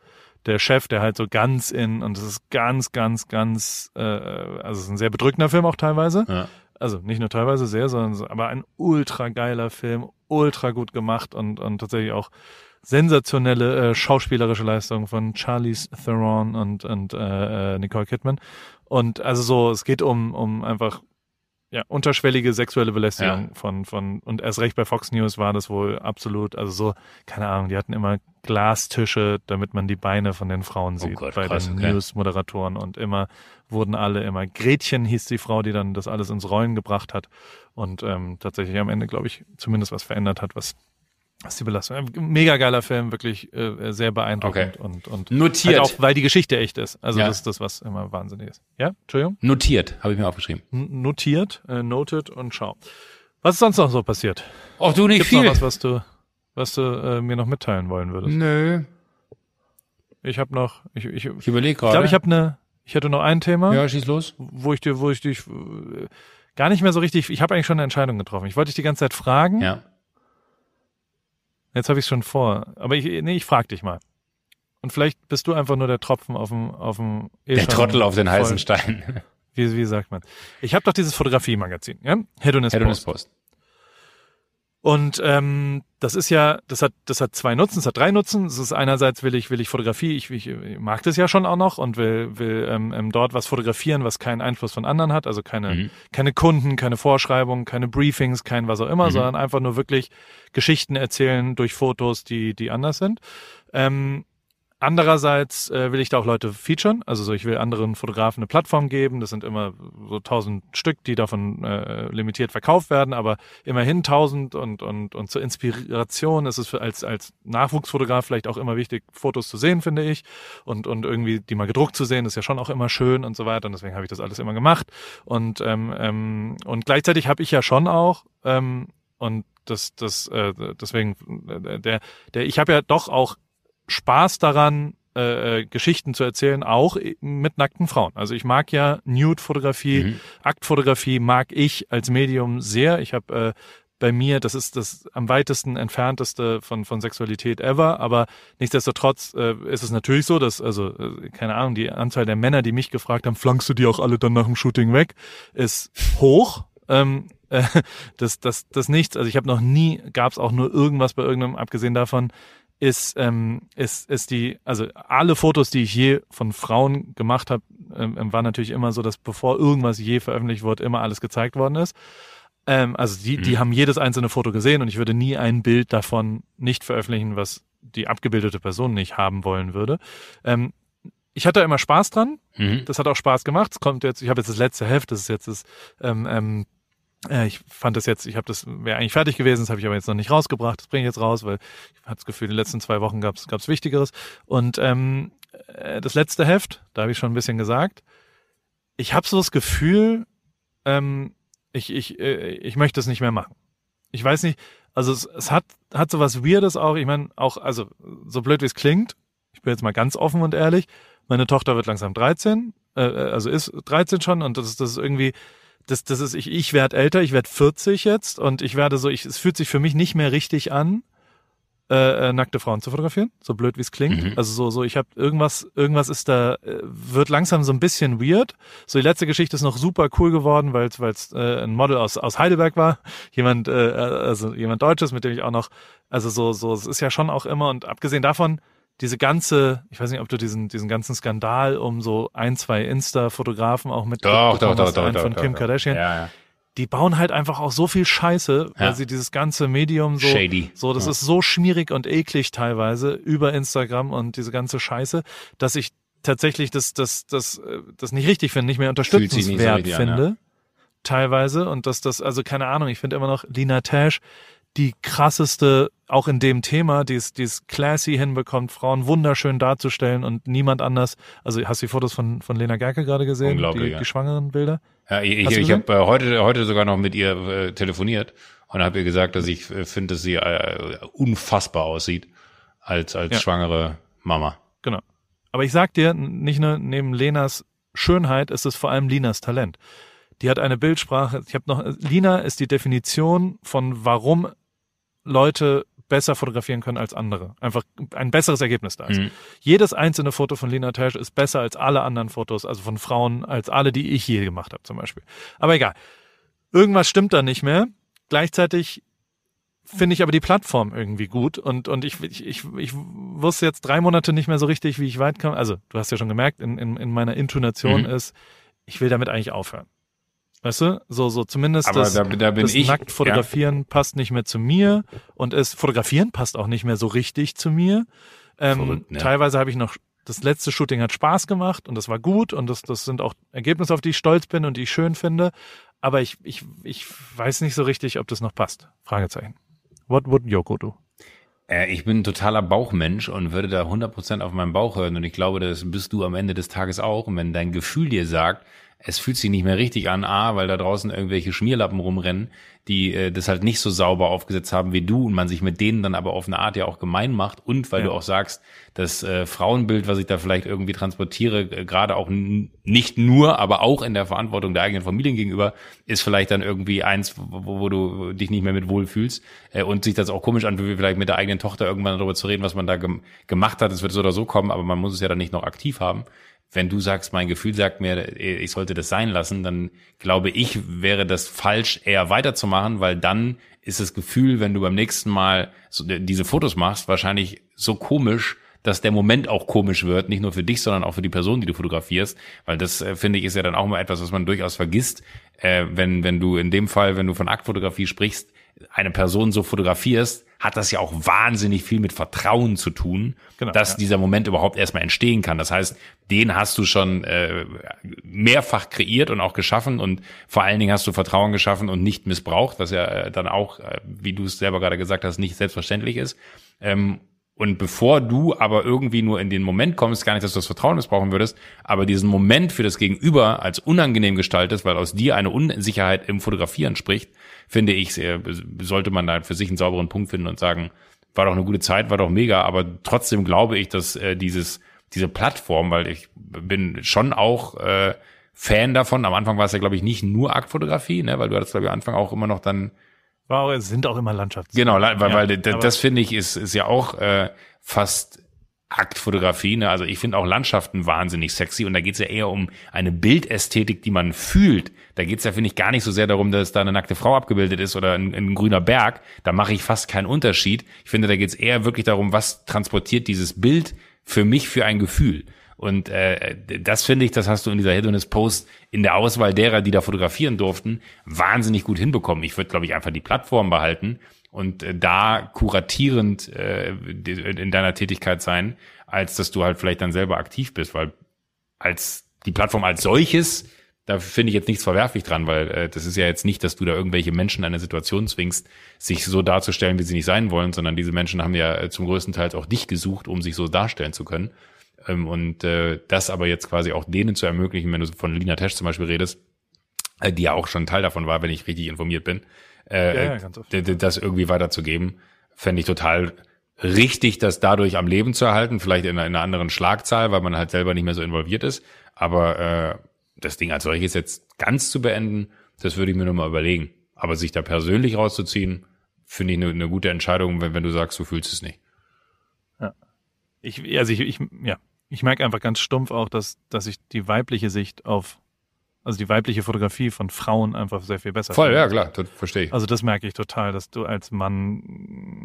der Chef, der halt so ganz in, und das ist ganz, ganz, ganz, äh, also es ist ein sehr bedrückender Film auch teilweise. Ja. Also nicht nur teilweise sehr, sondern so, aber ein ultra geiler Film, ultra gut gemacht und, und tatsächlich auch sensationelle äh, schauspielerische Leistung von Charlize Theron und, und äh, äh, Nicole Kidman. Und also so, es geht um, um einfach ja, unterschwellige sexuelle Belästigung Ja. von, von, und erst recht bei Fox News war das wohl absolut, also so, keine Ahnung, die hatten immer Glastische, damit man die Beine von den Frauen sieht Gott, bei krass, den okay. News-Moderatoren und immer wurden alle immer, Gretchen hieß die Frau, die dann das alles ins Rollen gebracht hat und ähm, tatsächlich am Ende, glaube ich, zumindest was verändert hat, was, was die Belastung. Mega geiler Film, wirklich äh, sehr beeindruckend Okay. und, und Notiert. Halt auch, weil die Geschichte echt ist. Also Ja. das ist das, was immer wahnsinnig ist. Ja, Entschuldigung? Notiert, habe ich mir aufgeschrieben. N- Notiert, äh, noted und schau. Was ist sonst noch so passiert? Ach du nicht Gibt's noch was, was du, was du äh, mir noch mitteilen wollen würdest? Nö. Ich habe noch, ich, ich, ich Ich überlege gerade. glaube, ich habe eine, ich hätte noch ein Thema, Ja, schieß los. wo ich dir, wo ich dich äh, gar nicht mehr so richtig, ich habe eigentlich schon eine Entscheidung getroffen. Ich wollte dich die ganze Zeit fragen. Ja. Jetzt habe ich es schon vor. Aber ich, nee, ich frag dich mal. Und vielleicht bist du einfach nur der Tropfen auf dem, auf dem eh Der Trottel auf den heißen Stein. Wie, wie sagt man? Ich habe doch dieses Fotografie-Magazin, ja? Hedonist Hedonist Post. Post. Und ähm, das ist ja, das hat, das hat zwei Nutzen, es hat drei Nutzen. Es ist einerseits will ich, will ich Fotografie, ich, ich, mag das ja schon auch noch und will, will ähm, ähm, dort was fotografieren, was keinen Einfluss von anderen hat, also keine, Mhm. keine Kunden, keine Vorschreibungen, keine Briefings, kein was auch immer, Mhm. sondern einfach nur wirklich Geschichten erzählen durch Fotos, die, die anders sind. Ähm, Andererseits äh, will ich da auch Leute featuren, also so ich will anderen Fotografen eine Plattform geben. Das sind immer so tausend Stück, die davon äh, limitiert verkauft werden, aber immerhin tausend und und und zur Inspiration ist es für als als Nachwuchsfotograf vielleicht auch immer wichtig, Fotos zu sehen, finde ich und und irgendwie die mal gedruckt zu sehen, ist ja schon auch immer schön und so weiter. Und deswegen habe ich das alles immer gemacht und ähm, ähm, und gleichzeitig habe ich ja schon auch ähm, und das das äh, deswegen äh, der der ich habe ja doch auch Spaß daran, äh, äh, Geschichten zu erzählen, auch mit nackten Frauen. Also ich mag ja Nude-Fotografie, Mhm. Aktfotografie mag ich als Medium sehr. Ich habe äh, bei mir, das ist das am weitesten entfernteste von, von Sexualität ever, aber nichtsdestotrotz äh, ist es natürlich so, dass, also, äh, keine Ahnung, die Anzahl der Männer, die mich gefragt haben, flankst du die auch alle dann nach dem Shooting weg, ist hoch. Ähm, äh, das, das, das nichts. Also ich habe noch nie, gab es auch nur irgendwas bei irgendeinem, abgesehen davon, ist, ähm, ist, ist die, also alle Fotos, die ich je von Frauen gemacht habe, ähm, war natürlich immer so, dass bevor irgendwas je veröffentlicht wurde, immer alles gezeigt worden ist. Ähm, also die, die Mhm. haben jedes einzelne Foto gesehen und ich würde nie ein Bild davon nicht veröffentlichen, was die abgebildete Person nicht haben wollen würde. Ähm, ich hatte immer Spaß dran. Mhm. Das hat auch Spaß gemacht. Es kommt jetzt, ich habe jetzt das letzte Heft, das ist jetzt das, ähm, ähm, äh, ich fand das jetzt, ich habe das, wäre eigentlich fertig gewesen, das habe ich aber jetzt noch nicht rausgebracht, das bringe ich jetzt raus, weil ich hatte das Gefühl, die letzten zwei Wochen gab es Wichtigeres. Und ähm, äh, das letzte Heft, da habe ich schon ein bisschen gesagt, ich habe so das Gefühl, ähm, ich, ich, äh, ich möchte es nicht mehr machen. Ich weiß nicht, also es, es hat, hat so was Weirdes auch, ich meine, auch, also so blöd wie es klingt, ich bin jetzt mal ganz offen und ehrlich, meine Tochter wird langsam 13, äh, also ist 13 schon und das das ist irgendwie, das, das ist, ich, ich werde älter, ich werde 40 jetzt und ich werde so, ich, es fühlt sich für mich nicht mehr richtig an, äh, äh, nackte Frauen zu fotografieren, so blöd wie es klingt. Mhm. Also so, so, ich habe irgendwas, irgendwas ist da, äh, wird langsam so ein bisschen weird. So die letzte Geschichte ist noch super cool geworden, weil es äh, ein Model aus aus Heidelberg war, jemand, äh, also jemand Deutsches, mit dem ich auch noch, also so, so, es ist ja schon auch immer und abgesehen davon, diese ganze, ich weiß nicht, ob du diesen, diesen ganzen Skandal um so ein, zwei Insta-Fotografen auch mit Doch, doch, doch, doch, von Kim. Kardashian, Ja, ja. die bauen halt einfach auch so viel Scheiße, weil Ja. sie dieses ganze Medium so, Shady. so, das ist so schmierig und eklig teilweise über Instagram und diese ganze Scheiße, dass ich tatsächlich das, das, das, äh, das nicht richtig finde, nicht mehr sich nicht so unterstützenswert richtig an, finde. ja. Teilweise. Und dass das, also keine Ahnung, ich finde immer noch Lina Tash die krasseste, auch in dem Thema, die es, die es classy hinbekommt, Frauen wunderschön darzustellen und niemand anders. Also hast du die Fotos von, von Lena Gerke gerade gesehen? Unglaublich, Die, ja. die schwangeren Bilder? Ja, ich ich, ich habe äh, heute, heute sogar noch mit ihr äh, telefoniert und habe ihr gesagt, dass ich äh, finde, dass sie äh, unfassbar aussieht als, als Ja. schwangere Mama. Genau. Aber ich sag dir, nicht nur neben Lenas Schönheit ist es vor allem Linas Talent. Die hat eine Bildsprache. Ich habe noch Lina ist die Definition von warum Leute besser fotografieren können als andere. Einfach ein besseres Ergebnis da ist. Mhm. Jedes einzelne Foto von Lina Tesch ist besser als alle anderen Fotos, also von Frauen, als alle, die ich je gemacht habe zum Beispiel. Aber egal. Irgendwas stimmt da nicht mehr. Gleichzeitig finde ich aber die Plattform irgendwie gut und und ich, ich ich ich wusste jetzt drei Monate nicht mehr so richtig, wie ich weit kam. Also du hast ja schon gemerkt, in in, in meiner Intonation Mhm. ist, ich will damit eigentlich aufhören. Weißt du? So so zumindest Aber das, da, da das ich. nackt fotografieren passt nicht mehr zu mir und es fotografieren passt auch nicht mehr so richtig zu mir. Ähm, Verrückt, ne? Teilweise habe ich noch das letzte Shooting hat Spaß gemacht und das war gut und das das sind auch Ergebnisse, auf die ich stolz bin und die ich schön finde. Aber ich ich ich weiß nicht so richtig, ob das noch passt. Fragezeichen. What would Yoko do? Ja. Äh, ich bin ein totaler Bauchmensch und würde da 100% auf meinen Bauch hören und ich glaube, das bist du am Ende des Tages auch. Und wenn dein Gefühl dir sagt, es fühlt sich nicht mehr richtig an, A, weil da draußen irgendwelche Schmierlappen rumrennen, die äh, das halt nicht so sauber aufgesetzt haben wie du und man sich mit denen dann aber auf eine Art ja auch gemein macht und weil Ja. du auch sagst, das äh, Frauenbild, was ich da vielleicht irgendwie transportiere, äh, gerade auch nicht nur, aber auch in der Verantwortung der eigenen Familien gegenüber, ist vielleicht dann irgendwie eins, wo, wo du dich nicht mehr mit wohlfühlst äh, und sich das auch komisch anfühlt, vielleicht mit der eigenen Tochter irgendwann darüber zu reden, was man da gem gemacht hat. Es wird so oder so kommen, aber man muss es ja dann nicht noch aktiv haben. Wenn du sagst, mein Gefühl sagt mir, äh, ich sollte das sein lassen, dann glaube ich, wäre das falsch, eher weiterzumachen, weil dann ist das Gefühl, wenn du beim nächsten Mal so, äh, diese Fotos machst, wahrscheinlich so komisch, dass der Moment auch komisch wird, nicht nur für dich, sondern auch für die Person, die du fotografierst, weil das äh, finde ich ist ja dann auch mal etwas, was man durchaus vergisst, äh, wenn wenn du in dem Fall, wenn du von Aktfotografie sprichst, eine Person so fotografierst, hat das ja auch wahnsinnig viel mit Vertrauen zu tun, Genau, dass ja. dieser Moment überhaupt erstmal entstehen kann. Das heißt, den hast du schon äh, mehrfach kreiert und auch geschaffen und vor allen Dingen hast du Vertrauen geschaffen und nicht missbraucht, was ja äh, dann auch, äh, wie du es selber gerade gesagt hast, nicht selbstverständlich ist. Ähm, und bevor du aber irgendwie nur in den Moment kommst, gar nicht, dass du das Vertrauen missbrauchen würdest, aber diesen Moment für das Gegenüber als unangenehm gestaltest, weil aus dir eine Unsicherheit im Fotografieren spricht, finde ich, sehr, sollte man da für sich einen sauberen Punkt finden und sagen, war doch eine gute Zeit, war doch mega, aber trotzdem glaube ich, dass äh, dieses, diese Plattform, weil ich bin schon auch äh, Fan davon. Am Anfang war es ja, glaube ich, nicht nur Aktfotografie, ne, weil du hattest, glaube ich, am Anfang auch immer noch dann War auch, es sind auch immer Landschafts. Genau, weil, Ja, weil das finde ich ist, ist ja auch äh, fast Aktfotografie. Ne? Also ich finde auch Landschaften wahnsinnig sexy und da geht's ja eher um eine Bildästhetik, die man fühlt. Da geht's ja, finde ich, gar nicht so sehr darum, dass da eine nackte Frau abgebildet ist oder ein, ein grüner Berg. Da mache ich fast keinen Unterschied. Ich finde, da geht's eher wirklich darum, was transportiert dieses Bild für mich für ein Gefühl. Und äh, das finde ich, das hast du in dieser Hedonist Post in der Auswahl derer, die da fotografieren durften, wahnsinnig gut hinbekommen. Ich würde, glaube ich, einfach die Plattform behalten und äh, da kuratierend äh, in deiner Tätigkeit sein, als dass du halt vielleicht dann selber aktiv bist, weil als die Plattform als solches, da finde ich jetzt nichts verwerflich dran, weil äh, das ist ja jetzt nicht, dass du da irgendwelche Menschen in eine Situation zwingst, sich so darzustellen, wie sie nicht sein wollen, sondern diese Menschen haben ja äh, zum größten Teil auch dich gesucht, um sich so darstellen zu können. Ähm, und äh, das aber jetzt quasi auch denen zu ermöglichen, wenn du von Lina Tesch zum Beispiel redest, äh, die ja auch schon Teil davon war, wenn ich richtig informiert bin, äh, Ja, ja, das irgendwie weiterzugeben, fände ich total richtig, das dadurch am Leben zu erhalten, vielleicht in einer, in einer anderen Schlagzahl, weil man halt selber nicht mehr so involviert ist. Aber äh, das Ding als solches jetzt ganz zu beenden, Das würde ich mir nochmal überlegen. Aber sich da persönlich rauszuziehen, finde ich eine, eine gute Entscheidung, wenn, wenn du sagst, du fühlst es nicht. Ich, also ich, ich, ja, ich merke einfach ganz stumpf auch, dass, dass ich die weibliche Sicht auf, also die weibliche Fotografie von Frauen einfach sehr viel besser Voll, finde. ja klar, das verstehe ich. Also das merke ich total, dass du als Mann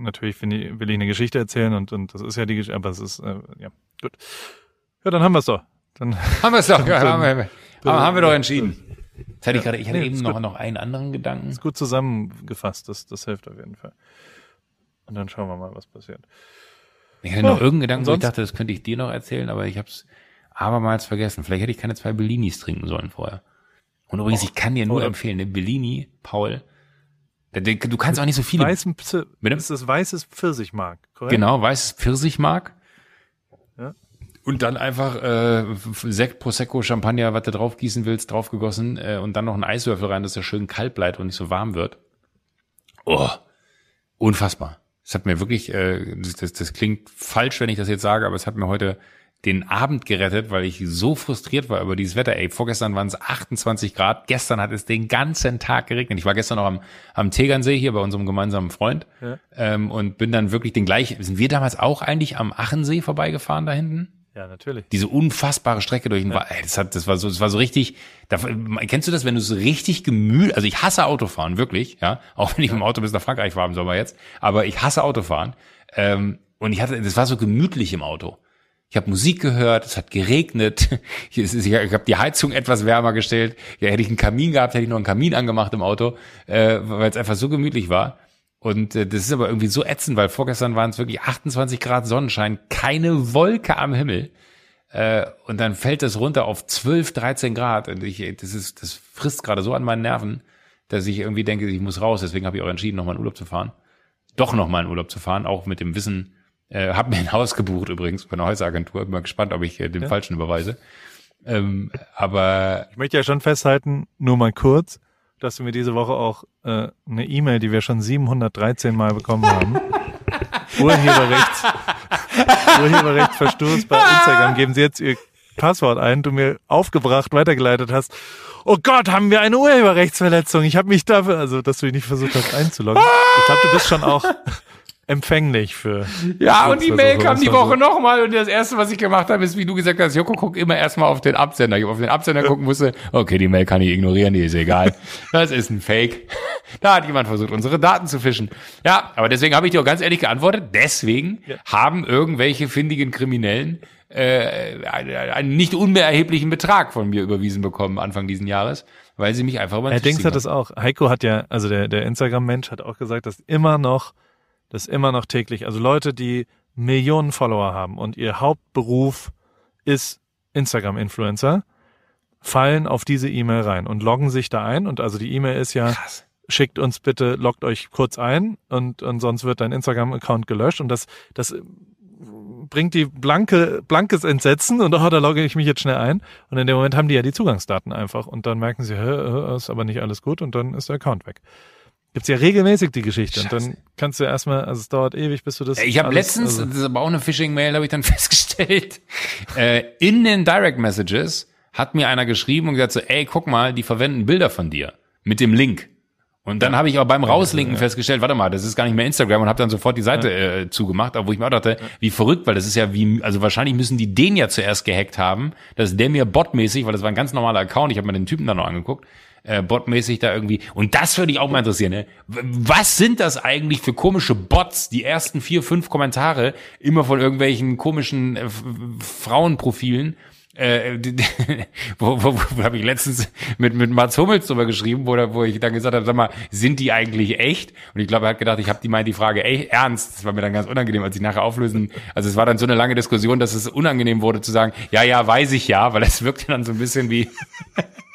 natürlich finde ich, will ich eine Geschichte erzählen und, und das ist ja die Geschichte, aber es ist äh, ja gut. Ja, dann haben wir es doch. Dann haben wir es doch, ja, haben, wir, aber haben wir doch entschieden. Jetzt hatte ich gerade, ich hatte Nee, eben noch, gut. noch einen anderen Gedanken. ist gut zusammengefasst. Das, das hilft auf jeden Fall. Und dann schauen wir mal, was passiert. Ich hatte noch Oh, irgendeinen Gedanken, wo ich dachte, das könnte ich dir noch erzählen, aber ich habe es abermals vergessen. Vielleicht hätte ich keine zwei Bellinis trinken sollen vorher. Und übrigens, ich kann dir nur oder- empfehlen, eine Bellini, Paul, du kannst auch nicht so viele. Weißen Pfir Bitte? ist das weißes Pfirsichmark, korrekt? Genau, weißes Pfirsichmark. Ja. Und dann einfach äh, Sekt, Prosecco, Champagner, was du draufgießen willst, draufgegossen äh, und dann noch einen Eiswürfel rein, dass er schön kalt bleibt und nicht so warm wird. Oh, unfassbar. Das hat mir wirklich, äh, das, das, das klingt falsch, wenn ich das jetzt sage, aber es hat mir heute den Abend gerettet, weil ich so frustriert war über dieses Wetter. Ey, vorgestern waren es 28 Grad, gestern hat es den ganzen Tag geregnet. Ich war gestern noch am, am Tegernsee hier bei unserem gemeinsamen Freund Ja. ähm, und bin dann wirklich den gleichen. Sind wir damals auch eigentlich am Achensee vorbeigefahren da hinten? Ja, natürlich. Diese unfassbare Strecke durch den Wald. Ey, Das, hat, das war so, das war so richtig. Da, kennst du das, wenn du so richtig gemüht? Also ich hasse Autofahren, wirklich, ja. Auch wenn ich mit dem Auto bis nach Frankreich fahre im Sommer jetzt. Aber ich hasse Autofahren. Ähm, und ich hatte, das war so gemütlich im Auto. Ich habe Musik gehört, es hat geregnet, ich, ich habe die Heizung etwas wärmer gestellt. Ja, hätte ich einen Kamin gehabt, hätte ich noch einen Kamin angemacht im Auto, äh, weil es einfach so gemütlich war. Und äh, das ist aber irgendwie so ätzend, weil vorgestern waren es wirklich 28 Grad Sonnenschein, keine Wolke am Himmel. Äh, und dann fällt das runter auf 12, 13 Grad. Und ich, das ist, das frisst gerade so an meinen Nerven, dass ich irgendwie denke, ich muss raus. Deswegen habe ich auch entschieden, nochmal in Urlaub zu fahren. Doch nochmal in Urlaub zu fahren, auch mit dem Wissen, äh, habe mir ein Haus gebucht übrigens bei einer Häuseragentur. Bin mal gespannt, ob ich äh, den falschen überweise. Ähm, aber Ich möchte ja schon festhalten, nur mal kurz, dass wir diese Woche auch äh, eine E-Mail, die wir schon 713 Mal bekommen haben. Urheberrechts, Urheberrechtsverstoß bei Instagram. Geben Sie jetzt Ihr Passwort ein, du mir aufgebracht weitergeleitet hast. Oh Gott, haben wir eine Urheberrechtsverletzung? Ich habe mich dafür, also dass du nicht versucht hast einzuloggen. Ich glaube, du bist schon auch empfänglich für. Ja, und die Mail kam die Woche nochmal und das erste, was ich gemacht habe, ist, wie du gesagt hast, Joko, guck immer erstmal auf den Absender. Ich auf den Absender gucken musste, okay, die Mail kann ich ignorieren, die ist egal. Das ist ein Fake. Da hat jemand versucht, unsere Daten zu fischen. Ja, aber deswegen habe ich dir auch ganz ehrlich geantwortet, deswegen haben irgendwelche findigen Kriminellen äh, einen, nicht unerheblichen Betrag von mir überwiesen bekommen Anfang diesen Jahres, weil sie mich einfach über den Herr Dings hat das auch. Heiko hat ja, also der, der Instagram-Mensch hat auch gesagt, dass immer noch, dass immer noch täglich, also Leute, die Millionen Follower haben und ihr Hauptberuf ist Instagram-Influencer, fallen auf diese E-Mail rein und loggen sich da ein. Und also die E-Mail ist ja, Krass. schickt uns bitte, loggt euch kurz ein und, und sonst wird dein Instagram-Account gelöscht. Und das, das bringt die blanke, blankes Entsetzen und oh, da logge ich mich jetzt schnell ein. Und in dem Moment haben die ja die Zugangsdaten einfach und dann merken sie, hä, ist aber nicht alles gut und dann ist der Account weg. Gibt's ja regelmäßig die Geschichte und dann kannst du erstmal, also es dauert ewig, bis du das. Ich habe letztens, also, das ist aber auch eine Phishing-Mail, habe ich dann festgestellt, äh, in den Direct Messages hat mir einer geschrieben und gesagt so, ey, guck mal, die verwenden Bilder von dir mit dem Link. Und dann habe ich aber beim Rauslinken festgestellt, warte mal, das ist gar nicht mehr Instagram und habe dann sofort die Seite äh, zugemacht, aber wo ich mir auch dachte, wie verrückt, weil das ist ja wie, also wahrscheinlich müssen die den ja zuerst gehackt haben, dass der mir botmäßig, weil das war ein ganz normaler Account, ich habe mir den Typen dann noch angeguckt, äh, botmäßig da irgendwie. Und das würde ich auch mal interessieren. Ne? Was sind das eigentlich für komische Bots? Die ersten vier, fünf Kommentare immer von irgendwelchen komischen äh, Frauenprofilen. Äh, wo wo, wo habe ich letztens mit mit Mats Hummels drüber geschrieben, wo, wo ich dann gesagt habe, sag mal, sind die eigentlich echt? Und ich glaube, er hat gedacht, ich habe die meint die Frage ey, ernst. Das war mir dann ganz unangenehm, als ich nachher auflösen. Also es war dann so eine lange Diskussion, dass es unangenehm wurde zu sagen, ja, ja, weiß ich ja, weil es wirkte dann so ein bisschen wie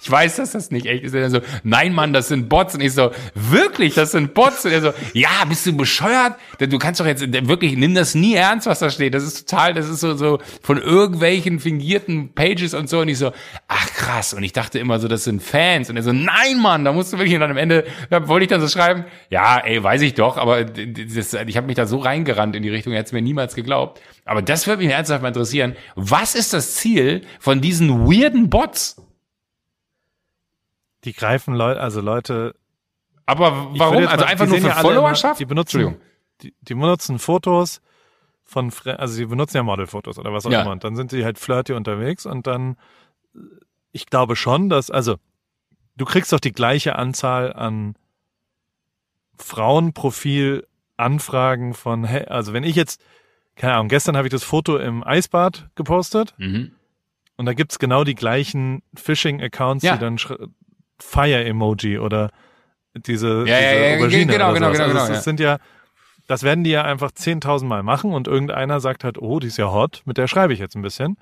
ich weiß, dass das nicht echt ist. Er so, nein, Mann, das sind Bots. Und ich so, wirklich, das sind Bots. Und er so, ja, bist du bescheuert? Du kannst doch jetzt wirklich, nimm das nie ernst, was da steht. Das ist total, das ist so, so von irgendwelchen fingierten Pages und so. Und ich so, ach krass. Und ich dachte immer so, das sind Fans. Und er so, nein, Mann, da musst du wirklich. Und dann am Ende da wollte ich dann so schreiben, ja, ey, weiß ich doch, aber das, ich habe mich da so reingerannt in die Richtung, er hätte es mir niemals geglaubt. Aber das würde mich ernsthaft mal interessieren. Was ist das Ziel von diesen weirden Bots? Die greifen Leute, also Leute. Aber warum? Also mal- einfach die nur für ja alle immer- Followerschaft? Die benutzen, die, die benutzen Fotos von, also sie benutzen ja Modelfotos oder was auch Ja. immer. Und dann sind sie halt flirty unterwegs und dann, ich glaube schon, dass, also, du kriegst doch die gleiche Anzahl an Frauenprofil-Anfragen von, hey, also wenn ich jetzt, keine Ahnung, gestern habe ich das Foto im Eisbad gepostet Mhm. und da gibt's genau die gleichen Phishing-Accounts, Ja. die dann Fire-Emoji oder diese, Ja, ja, diese ja, Aubergine genau, genau, genau, also genau, das, ja. das sind ja, das werden die ja einfach 10.000 Mal machen und irgendeiner sagt halt, oh, die ist ja hot, mit der schreibe ich jetzt ein bisschen.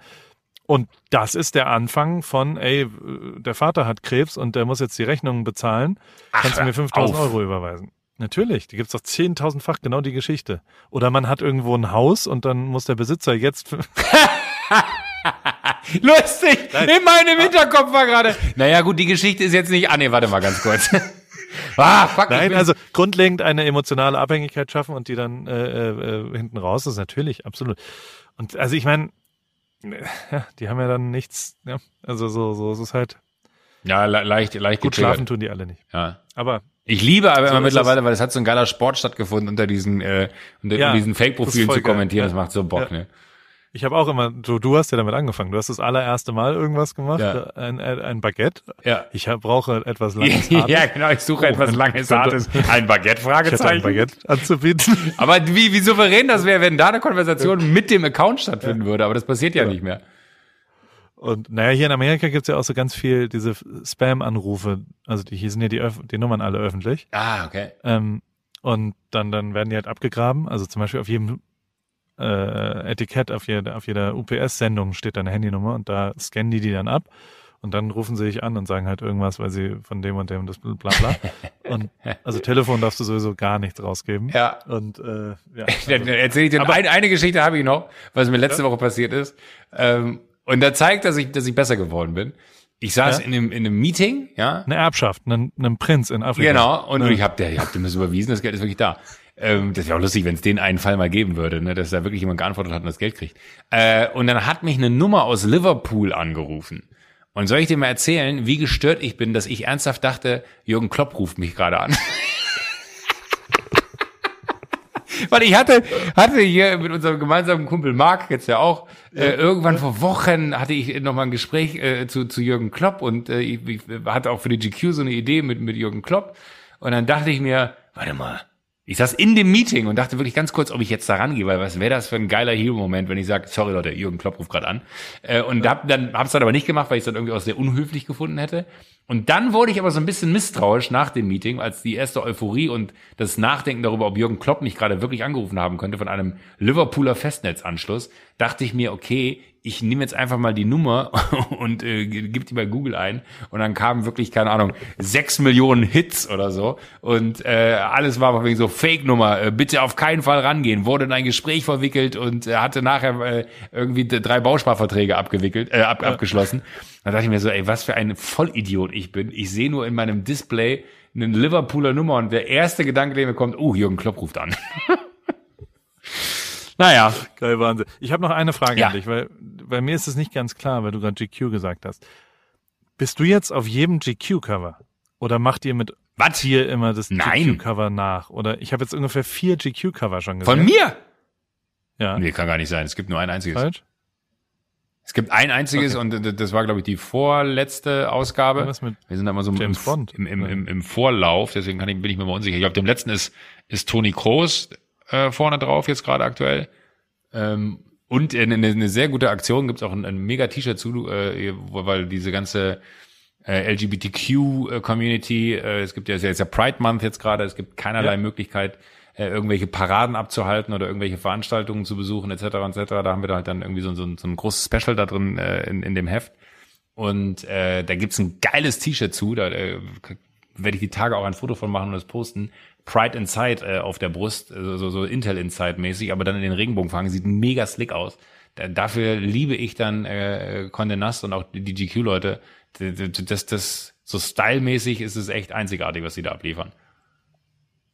Und das ist der Anfang von, ey, der Vater hat Krebs und der muss jetzt die Rechnungen bezahlen. Kannst du mir 5000 auf. Euro überweisen? Natürlich, die gibt's doch 10.000-fach genau die Geschichte. Oder man hat irgendwo ein Haus und dann muss der Besitzer jetzt Lustig! In meinem Hinterkopf war gerade. Naja, gut, die Geschichte ist jetzt nicht. Ah, nee, warte mal ganz kurz. ah, fuck. Nein, also grundlegend eine emotionale Abhängigkeit schaffen und die dann äh, äh, hinten raus ist natürlich absolut. Und also ich meine, ja, die haben ja dann nichts, ja, also so so es ist halt Ja, le leicht, leicht gut getriggert. schlafen tun die alle nicht. Ja. Aber Ich liebe aber immer ist mittlerweile, weil es hat so ein geiler Sport stattgefunden unter diesen, äh, unter Ja, diesen das Fake-Profilen zu kommentieren. geil, Das ja. macht so Bock, Ja. ne? Ich habe auch immer, du, du hast ja damit angefangen. Du hast das allererste Mal irgendwas gemacht, Ja. ein, ein, Baguette. Ja. Ich hab, brauche etwas langes ja, Hartes. genau. Ich suche Oh, etwas langes, hartes. Ein Baguette? Ich hätte ein Fragezeichen. Baguette anzubieten. Aber wie, wie souverän das wäre, wenn da eine Konversation mit dem Account stattfinden würde. Aber das passiert ja, nicht mehr. Und naja, hier in Amerika gibt's ja auch so ganz viel diese Spam-Anrufe. Also die, hier sind ja die, Öff die Nummern alle öffentlich. Ah, okay. Ähm, und dann, dann werden die halt abgegraben. Also zum Beispiel auf jedem äh, Etikett, auf jeder, auf jeder UPS-Sendung steht da eine Handynummer und da scannen die die dann ab. Und dann rufen sie dich an und sagen halt irgendwas, weil sie von dem und dem das bla bla. und also Telefon darfst du sowieso gar nichts rausgeben. Ja. Und äh, ja, Dann erzähle ich dir Aber- ein, eine Geschichte habe ich noch, was mir letzte Woche passiert ist. Ähm, und da zeigt, dass ich, dass ich besser geworden bin. Ich saß Ja? in, einem, in einem Meeting, ja, eine Erbschaft, einen, einen Prinz in Afrika. Genau, und Ja. ich habe hab dem das überwiesen, das Geld ist wirklich da. Ähm, das wäre auch lustig, wenn es den einen Fall mal geben würde, ne, dass da wirklich jemand geantwortet hat und das Geld kriegt. Äh, und dann hat mich eine Nummer aus Liverpool angerufen. Und soll ich dir mal erzählen, wie gestört ich bin, dass ich ernsthaft dachte, Jürgen Klopp ruft mich gerade an. Weil ich hatte, hatte hier mit unserem gemeinsamen Kumpel Marc jetzt ja auch, äh, irgendwann vor Wochen hatte ich noch mal ein Gespräch äh, zu, zu Jürgen Klopp und äh, ich, ich hatte auch für die GQ so eine Idee mit, mit Jürgen Klopp. Und dann dachte ich mir, warte mal, ich saß in dem Meeting und dachte wirklich ganz kurz, ob ich jetzt da rangehe, weil was wäre das für ein geiler Hero-Moment, wenn ich sage, sorry Leute, Jürgen Klopp ruft gerade an. Äh, und hab dann hab's dann aber nicht gemacht, weil ich es dann irgendwie auch sehr unhöflich gefunden hätte. Und dann wurde ich aber so ein bisschen misstrauisch nach dem Meeting, als die erste Euphorie und das Nachdenken darüber, ob Jürgen Klopp mich gerade wirklich angerufen haben könnte von einem Liverpooler Festnetzanschluss, dachte ich mir, okay, ich nehme jetzt einfach mal die Nummer und äh, gebe die bei Google ein und dann kamen wirklich, keine Ahnung, sechs Millionen Hits oder so und äh, alles war wegen so Fake-Nummer, äh, bitte auf keinen Fall rangehen, wurde in ein Gespräch verwickelt und äh, hatte nachher äh, irgendwie drei Bausparverträge abgewickelt, äh, ab, abgeschlossen. Da dachte ich mir so, ey, was für ein Vollidiot ich bin. Ich sehe nur in meinem Display eine Liverpooler Nummer und der erste Gedanke, der mir kommt, oh, Jürgen Klopp ruft an. naja, Geil, Wahnsinn. Ich habe noch eine Frage Ja. an dich, weil bei mir ist es nicht ganz klar, weil du gerade GQ gesagt hast. Bist du jetzt auf jedem GQ-Cover? Oder macht ihr mit was? hier immer das. GQ-Cover nach? Oder ich habe jetzt ungefähr vier GQ-Cover schon gesehen. Von mir? Ja. Nee, kann gar nicht sein. Es gibt nur ein einziges. Falsch? Es gibt ein einziges Okay. und das war, glaube ich, die vorletzte Ausgabe. Was mit Wir sind da mal so im, im, im, im, Vorlauf, deswegen kann ich, bin ich mir mal unsicher. Ich glaube, dem letzten ist, ist Toni Kroos äh, vorne drauf, jetzt gerade aktuell. Ähm, und eine, eine sehr gute Aktion gibt's auch ein, ein mega T-Shirt zu, äh, weil diese ganze äh, LGBTQ-Community, äh, es gibt ja, es ist ja Pride Month jetzt gerade, es gibt keinerlei Ja. Möglichkeit, äh, irgendwelche Paraden abzuhalten oder irgendwelche Veranstaltungen zu besuchen, etc. etc. Da haben wir da halt dann irgendwie so, so, ein- so ein großes Special da drin äh, in, in dem Heft. Und äh, da gibt's ein geiles T-Shirt zu, da äh, werde ich die Tage auch ein Foto von machen und das posten. Pride Inside äh, auf der Brust, äh, so, so Intel Inside mäßig, aber dann in den Regenbogenfarben, sieht mega slick aus. Da, dafür liebe ich dann äh, Condé Nast und auch die, GQ-Leute. Das, das, so stylmäßig ist es echt einzigartig, was sie da abliefern.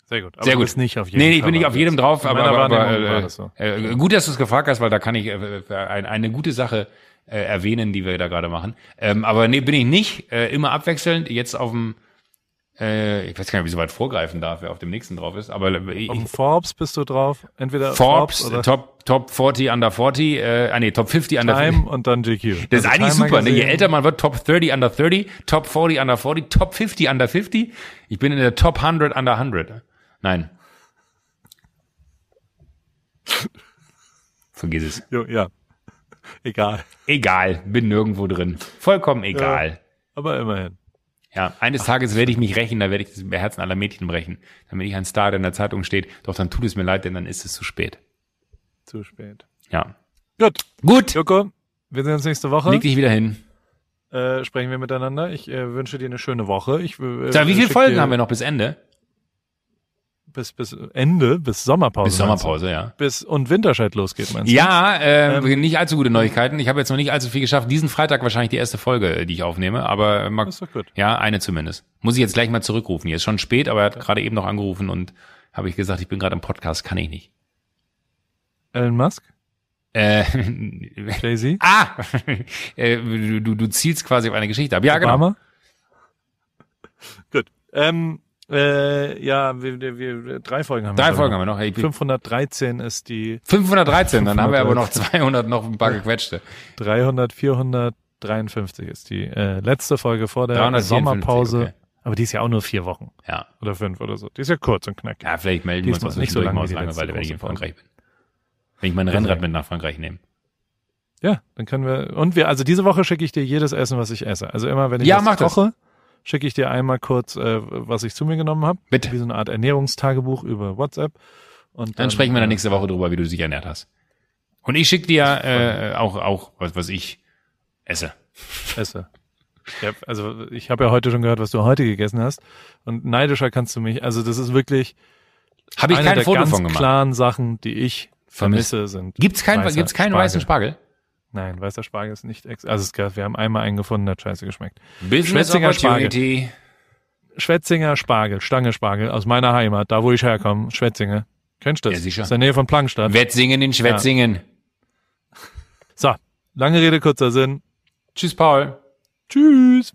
Sehr gut. Aber Sehr gut. nicht auf jedem Nee, ich bin nicht auf jedem drauf, aber, aber, aber äh, das so. äh, gut, dass du es gefragt hast, weil da kann ich äh, ein, eine gute Sache äh, erwähnen, die wir da gerade machen. Ähm, aber nee, bin ich nicht. Äh, immer abwechselnd. Jetzt auf dem, äh, ich weiß gar nicht, ob ich so weit vorgreifen darf, wer auf dem nächsten drauf ist, aber ich, Auf dem Forbes bist du drauf. Entweder Forbes, oder Top, Top 40 under 40, äh, ah nee, Top 50 under 50. Time und dann GQ. Das ist Also eigentlich Time super, ne? Je älter man wird, Top 30 under 30, Top 40 under 40, Top 50 under 50. Ich bin in der Top 100 under 100. Nein. Vergiss es. Jo, ja. Egal. Egal, bin nirgendwo drin. Vollkommen egal. Aber immerhin. Ja, eines Tages werde ich mich rächen, da werde ich das Herzen aller Mädchen brechen, damit ich ein Star, der in der Zeitung steht. Doch dann tut es mir leid, denn dann ist es zu spät. Zu spät. Ja. Gut. Gut, Joko, wir sehen uns nächste Woche. leg dich wieder hin. Äh, sprechen wir miteinander. Ich äh, wünsche dir eine schöne Woche. Ich, äh, Sag, wie viele schick Folgen dir haben wir noch bis Ende? Bis, bis Ende, bis Sommerpause. Bis? Sommerpause, ja. Bis und Winterscheid losgeht, meinst du? Ja, äh, nicht allzu gute Neuigkeiten. Ich habe jetzt noch nicht allzu viel geschafft. Diesen Freitag wahrscheinlich die erste Folge, äh, die ich aufnehme, aber äh, mal, Das ist doch gut. ja, eine zumindest. Muss ich jetzt gleich mal zurückrufen. Hier ist schon spät, aber er hat gerade eben noch angerufen und habe ich gesagt, ich bin gerade im Podcast, kann ich nicht. Elon Musk? Äh, Jay-Z? ah, äh, du, du, du zielst quasi auf eine Geschichte ab. Ja, genau. Obama? Gut. Ähm, äh, ja, wir, wir, wir, drei Folgen haben wir. Drei Folgen noch. haben wir noch. Hey, 513 ist die 513, dann haben wir aber noch 200 noch ein paar gequetschte. 300, 453 ist die äh, letzte Folge vor der 354, Sommerpause. okay. Aber die ist ja auch nur vier Wochen Ja. oder fünf oder so. Die ist ja kurz und knackig. Ja, vielleicht melden Die wir uns nicht so zwischendurch lang mal wie aus Langeweile, wenn ich in. Frankreich bin. Wenn ich mein Rennrad mit nach Frankreich nehme. Ja, dann können wir. Und wir, also diese Woche schicke ich dir jedes Essen, was ich esse. Also immer, wenn ich Ja, was mach das. Schicke ich dir einmal kurz, äh, was ich zu mir genommen habe. Bitte. Wie so eine Art Ernährungstagebuch über WhatsApp. Und Dann sprechen wir dann nächste Woche drüber, wie du dich ernährt hast. Und ich schicke dir äh, auch, auch was, was ich esse. esse. Ja, also ich habe ja heute schon gehört, was du heute gegessen hast. Und neidischer kannst du mich. Also das ist wirklich Habe ich eine kein der Foto ganz von gemacht. klaren Sachen, die ich vermisse, sind. Gibt's kein, weißer gibt's keinen weißen Spargel? Nein, weißer Spargel ist nicht. Ex also es gab, wir haben einmal einen gefunden, der hat scheiße geschmeckt. Business Schwetzinger Spargel. Schwetzinger Spargel, Stange Spargel aus meiner Heimat, da wo ich herkomme, Schwetzinge. Kennst du das? Ja, sicher. Das ist in der Nähe von Plankstadt. Wettsingen in Schwetzingen. So, lange Rede, kurzer Sinn. Tschüss, Paul. Tschüss.